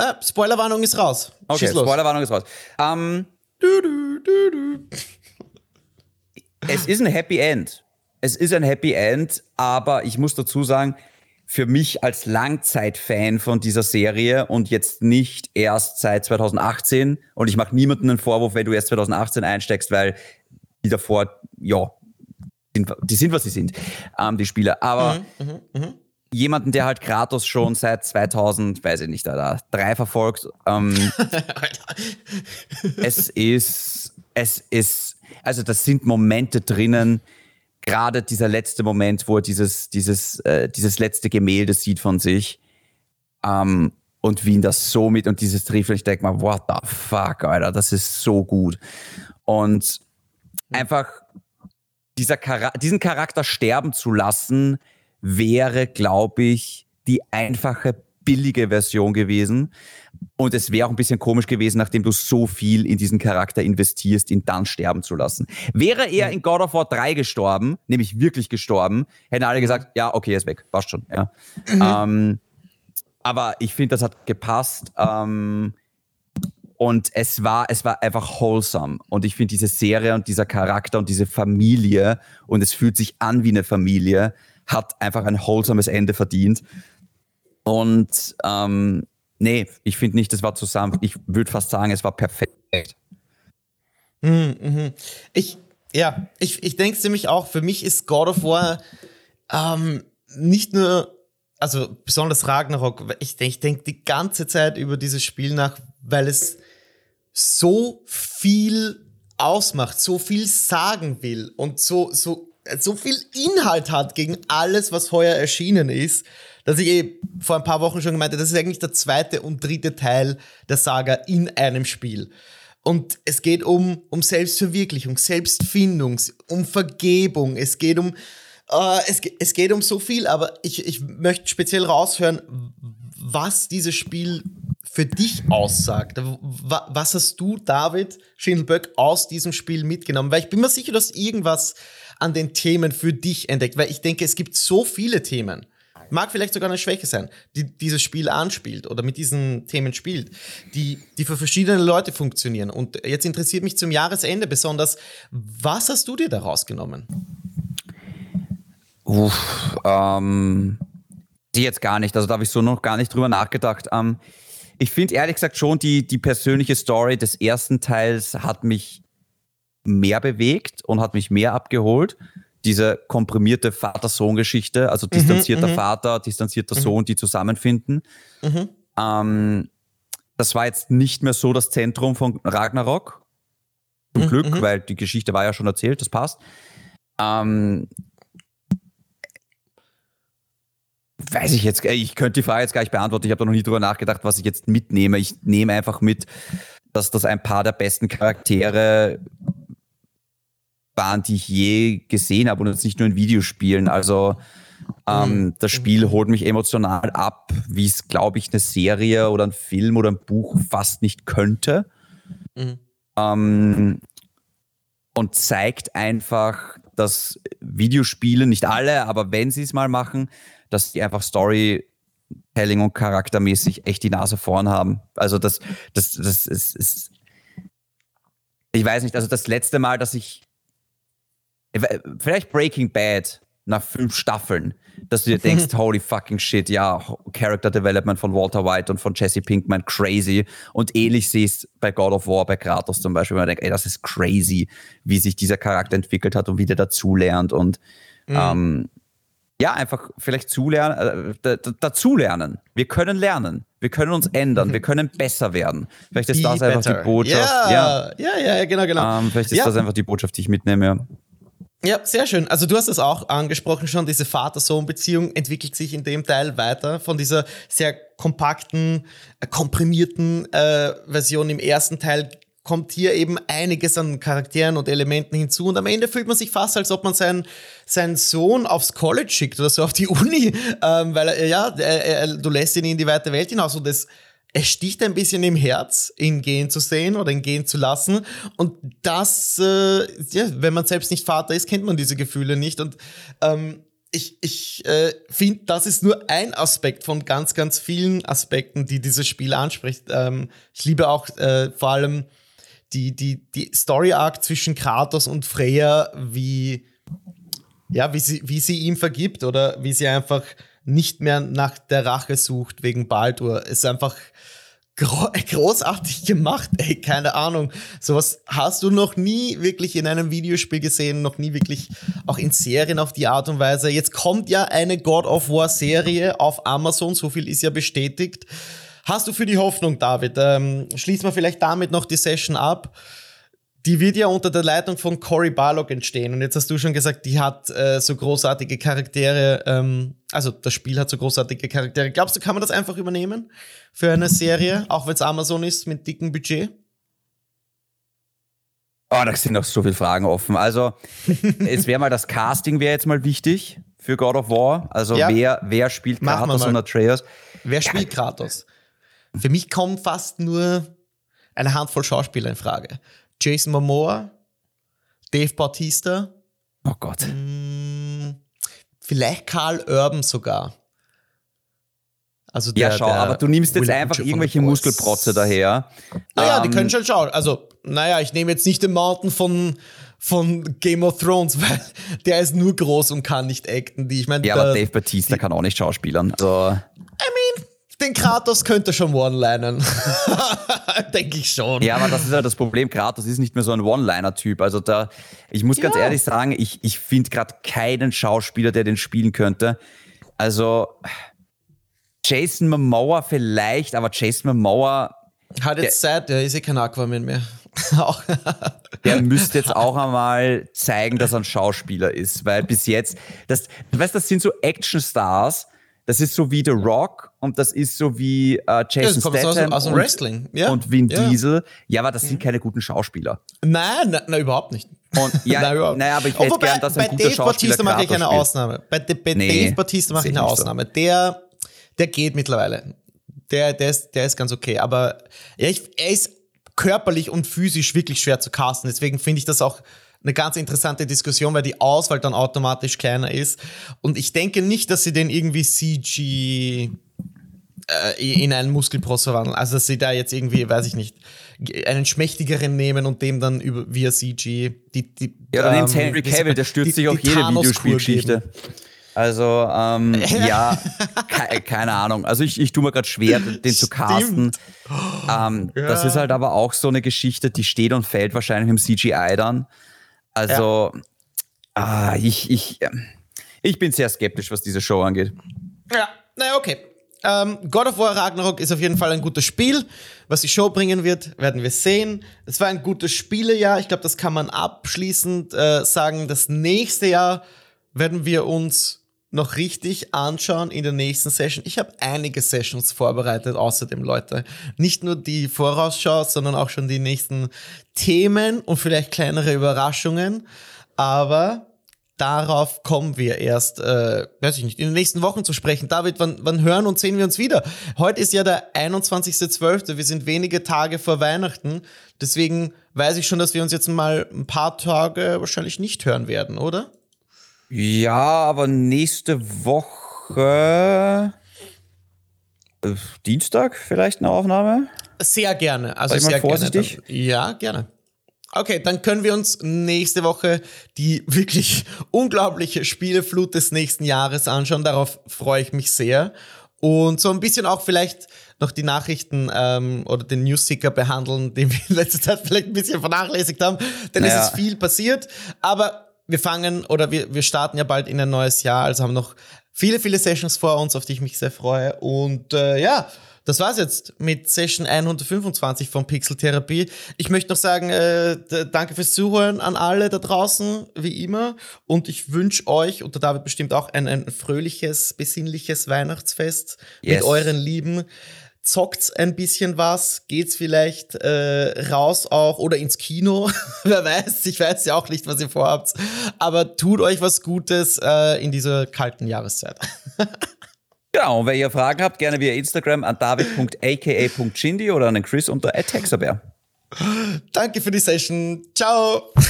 Speaker 2: Na, Spoilerwarnung ist raus.
Speaker 1: Okay, Spoilerwarnung ist raus. Ähm, du, du, du, es ist ein Happy End. Es ist ein Happy End, aber ich muss dazu sagen, für mich als Langzeitfan von dieser Serie und jetzt nicht erst seit 2018 und ich mache niemanden einen Vorwurf, wenn du erst 2018 einsteckst, weil die davor, ja, die sind, was sie sind, ähm, die Spieler. Aber mhm, mh, mh. Jemanden, der halt Kratos schon seit 2000, weiß ich nicht, da, drei verfolgt, ähm, es ist, es ist, also das sind Momente drinnen, gerade dieser letzte Moment, wo er dieses, dieses, äh, dieses letzte Gemälde sieht von sich ähm, und wie ihn das so mit und dieses Triefel, ich denke mal, what the fuck, Alter, das ist so gut. Und einfach dieser Char diesen Charakter sterben zu lassen, wäre, glaube ich, die einfache billige Version gewesen. Und es wäre auch ein bisschen komisch gewesen, nachdem du so viel in diesen Charakter investierst, ihn dann sterben zu lassen. Wäre er in God of War 3 gestorben, nämlich wirklich gestorben, hätten alle gesagt, ja, okay, er ist weg, passt schon. Ja. Mhm. Ähm, aber ich finde, das hat gepasst. Ähm, und es war, es war einfach wholesome. Und ich finde diese Serie und dieser Charakter und diese Familie, und es fühlt sich an wie eine Familie, hat einfach ein wholesomes Ende verdient. Und ähm, nee, ich finde nicht, das war zusammen. Ich würde fast sagen, es war perfekt.
Speaker 2: Mhm, mhm. Ich, ja, ich, ich denke es nämlich auch, für mich ist God of War ähm, nicht nur, also besonders Ragnarok, ich, ich denke die ganze Zeit über dieses Spiel nach, weil es so viel ausmacht, so viel sagen will und so, so, so viel Inhalt hat gegen alles, was heuer erschienen ist dass ich eh vor ein paar Wochen schon gemeint habe, das ist eigentlich der zweite und dritte Teil der Saga in einem Spiel. Und es geht um, um Selbstverwirklichung, Selbstfindung, um Vergebung, es geht um, äh, es, es geht um so viel, aber ich, ich möchte speziell raushören, was dieses Spiel für dich aussagt. Was hast du, David Schindelböck, aus diesem Spiel mitgenommen? Weil ich bin mir sicher, dass irgendwas an den Themen für dich entdeckt, weil ich denke, es gibt so viele Themen mag vielleicht sogar eine Schwäche sein, die dieses Spiel anspielt oder mit diesen Themen spielt, die, die für verschiedene Leute funktionieren. Und jetzt interessiert mich zum Jahresende besonders, was hast du dir da rausgenommen?
Speaker 1: Uff, ähm, die jetzt gar nicht, also da habe ich so noch gar nicht drüber nachgedacht. Ähm, ich finde ehrlich gesagt schon, die, die persönliche Story des ersten Teils hat mich mehr bewegt und hat mich mehr abgeholt diese komprimierte Vater-Sohn-Geschichte, also mhm, distanzierter mhm, Vater, distanzierter mhm. Sohn, die zusammenfinden. Mhm. Ähm, das war jetzt nicht mehr so das Zentrum von Ragnarok. Zum mhm, Glück, mhm. weil die Geschichte war ja schon erzählt, das passt. Ähm, weiß ich jetzt, ich könnte die Frage jetzt gar nicht beantworten. Ich habe da noch nie drüber nachgedacht, was ich jetzt mitnehme. Ich nehme einfach mit, dass das ein paar der besten Charaktere waren, die ich je gesehen habe und jetzt nicht nur in Videospielen. Also ähm, mhm. das Spiel holt mich emotional ab, wie es, glaube ich, eine Serie oder ein Film oder ein Buch fast nicht könnte. Mhm. Ähm, und zeigt einfach, dass Videospiele, nicht alle, aber wenn sie es mal machen, dass die einfach Storytelling und charaktermäßig echt die Nase vorn haben. Also das, das, das ist, ist ich weiß nicht, also das letzte Mal, dass ich vielleicht Breaking Bad nach fünf Staffeln, dass du dir denkst, holy fucking shit, ja, Character Development von Walter White und von Jesse Pinkman, crazy. Und ähnlich siehst bei God of War, bei Kratos zum Beispiel, wenn man denkt, ey, das ist crazy, wie sich dieser Charakter entwickelt hat und wie der dazulernt und mhm. ähm, ja, einfach vielleicht zulernen, äh, dazulernen. Wir können lernen. Wir können uns ändern. Wir können besser werden. Vielleicht ist Be das einfach better. die Botschaft.
Speaker 2: Ja, ja, ja, ja genau, genau.
Speaker 1: Ähm, vielleicht ist ja. das einfach die Botschaft, die ich mitnehme. Ja.
Speaker 2: Ja, sehr schön. Also du hast es auch angesprochen schon, diese Vater-Sohn-Beziehung entwickelt sich in dem Teil weiter von dieser sehr kompakten, äh, komprimierten äh, Version im ersten Teil kommt hier eben einiges an Charakteren und Elementen hinzu und am Ende fühlt man sich fast, als ob man seinen, seinen Sohn aufs College schickt oder so auf die Uni, ähm, weil er, ja, er, er, du lässt ihn in die weite Welt hinaus und das es sticht ein bisschen im Herz, ihn gehen zu sehen oder ihn gehen zu lassen. Und das, äh, ja, wenn man selbst nicht Vater ist, kennt man diese Gefühle nicht. Und ähm, ich, ich äh, finde, das ist nur ein Aspekt von ganz, ganz vielen Aspekten, die dieses Spiel anspricht. Ähm, ich liebe auch äh, vor allem die, die, die Story Arc zwischen Kratos und Freya, wie, ja, wie sie, wie sie ihm vergibt oder wie sie einfach nicht mehr nach der Rache sucht wegen Baldur. Ist einfach großartig gemacht, ey, keine Ahnung. Sowas hast du noch nie wirklich in einem Videospiel gesehen, noch nie wirklich auch in Serien auf die Art und Weise. Jetzt kommt ja eine God of War Serie auf Amazon, so viel ist ja bestätigt. Hast du für die Hoffnung, David? Ähm, schließen wir vielleicht damit noch die Session ab die wird ja unter der Leitung von Cory Barlog entstehen. Und jetzt hast du schon gesagt, die hat äh, so großartige Charaktere, ähm, also das Spiel hat so großartige Charaktere. Glaubst du, kann man das einfach übernehmen für eine Serie, auch wenn es Amazon ist mit dicken Budget?
Speaker 1: Oh, da sind noch so viele Fragen offen. Also, es wäre mal das Casting wäre jetzt mal wichtig für God of War. Also, ja. wer, wer spielt Kratos und Atreus?
Speaker 2: Wer spielt Kratos? Für mich kommen fast nur eine Handvoll Schauspieler in Frage. Jason Momoa, Dave Bautista.
Speaker 1: Oh Gott. Mh,
Speaker 2: mm, vielleicht Karl Urban sogar.
Speaker 1: Also der, ja, schau, aber du nimmst jetzt einfach irgendwelche Muskelprotze daher.
Speaker 2: Naja, ähm, die können schon schauen. Also, naja, ich nehme jetzt nicht den Mountain von, von Game of Thrones, weil der ist nur groß und kann nicht acten. Die, ich mein,
Speaker 1: ja, aber Dave Batista kann auch nicht schauspielern. Also.
Speaker 2: I mean, den Kratos könnte schon one-linen. Denke ich schon.
Speaker 1: Ja, aber das ist ja das Problem. Kratos ist nicht mehr so ein One-Liner-Typ. Also da, ich muss ganz ja. ehrlich sagen, ich, ich finde gerade keinen Schauspieler, der den spielen könnte. Also Jason Momoa vielleicht, aber Jason Momoa
Speaker 2: hat jetzt der, Zeit, der ist ja kein Aquaman mehr.
Speaker 1: der müsste jetzt auch einmal zeigen, dass er ein Schauspieler ist, weil bis jetzt, das, du weißt, das sind so Action-Stars, das ist so wie The Rock und das ist so wie äh, Jason ja, Statham
Speaker 2: aus, aus
Speaker 1: und,
Speaker 2: Wrestling. Ja.
Speaker 1: und Vin ja. Diesel. Ja, aber das sind mhm. keine guten Schauspieler.
Speaker 2: Nein, na, na überhaupt nicht.
Speaker 1: Und, ja, nein, überhaupt. naja, aber ich hätte gern, dass ein guter Dave Schauspieler
Speaker 2: Bautista mache ich eine. Ausnahme. Bei, bei nee, Dave Bautista mache ich eine Ausnahme. So. Der, der geht mittlerweile. Der, der, ist, der ist ganz okay. Aber ja, ich, er ist körperlich und physisch wirklich schwer zu casten. Deswegen finde ich das auch eine ganz interessante Diskussion, weil die Auswahl dann automatisch kleiner ist. Und ich denke nicht, dass sie den irgendwie CG äh, in einen Muskelpross verwandeln. Also, dass sie da jetzt irgendwie, weiß ich nicht, einen schmächtigeren nehmen und dem dann über, via CG die, die
Speaker 1: Ja, dann ähm, nimmt Henry Cavill, der stürzt die, sich auf jede Videospielgeschichte. Also, ähm, ja, ke keine Ahnung. Also ich, ich tue mir gerade schwer, den zu casten. Ähm, ja. Das ist halt aber auch so eine Geschichte, die steht und fällt wahrscheinlich im CGI dann. Also, ja. ah, ich, ich, ich bin sehr skeptisch, was diese Show angeht.
Speaker 2: Ja, naja, okay. Ähm, God of War Ragnarok ist auf jeden Fall ein gutes Spiel. Was die Show bringen wird, werden wir sehen. Es war ein gutes Spielejahr. Ich glaube, das kann man abschließend äh, sagen. Das nächste Jahr werden wir uns noch richtig anschauen in der nächsten Session. Ich habe einige Sessions vorbereitet, außerdem, Leute. Nicht nur die Vorausschau, sondern auch schon die nächsten Themen und vielleicht kleinere Überraschungen. Aber darauf kommen wir erst, äh, weiß ich nicht, in den nächsten Wochen zu sprechen. David, wann, wann hören und sehen wir uns wieder? Heute ist ja der 21.12. Wir sind wenige Tage vor Weihnachten. Deswegen weiß ich schon, dass wir uns jetzt mal ein paar Tage wahrscheinlich nicht hören werden, oder?
Speaker 1: Ja, aber nächste Woche äh, Dienstag vielleicht eine Aufnahme?
Speaker 2: Sehr gerne. Also
Speaker 1: Sei
Speaker 2: sehr
Speaker 1: vorsichtig?
Speaker 2: gerne. Ja, gerne. Okay, dann können wir uns nächste Woche die wirklich unglaubliche Spieleflut des nächsten Jahres anschauen. Darauf freue ich mich sehr. Und so ein bisschen auch vielleicht noch die Nachrichten ähm, oder den Newsticker behandeln, den wir in letzter Zeit vielleicht ein bisschen vernachlässigt haben. Denn naja. es ist viel passiert. Aber wir fangen oder wir, wir starten ja bald in ein neues Jahr, also haben noch viele, viele Sessions vor uns, auf die ich mich sehr freue. Und äh, ja, das war's jetzt mit Session 125 von Pixeltherapie. Ich möchte noch sagen, äh, danke fürs Zuhören an alle da draußen, wie immer. Und ich wünsche euch und der David bestimmt auch ein, ein fröhliches, besinnliches Weihnachtsfest yes. mit euren Lieben zockt's ein bisschen was, geht's vielleicht äh, raus auch oder ins Kino, wer weiß, ich weiß ja auch nicht, was ihr vorhabt, aber tut euch was Gutes äh, in dieser kalten Jahreszeit.
Speaker 1: genau, und wenn ihr Fragen habt, gerne via Instagram an david.aka.chindi oder an den Chris unter @hexabear.
Speaker 2: Danke für die Session. Ciao.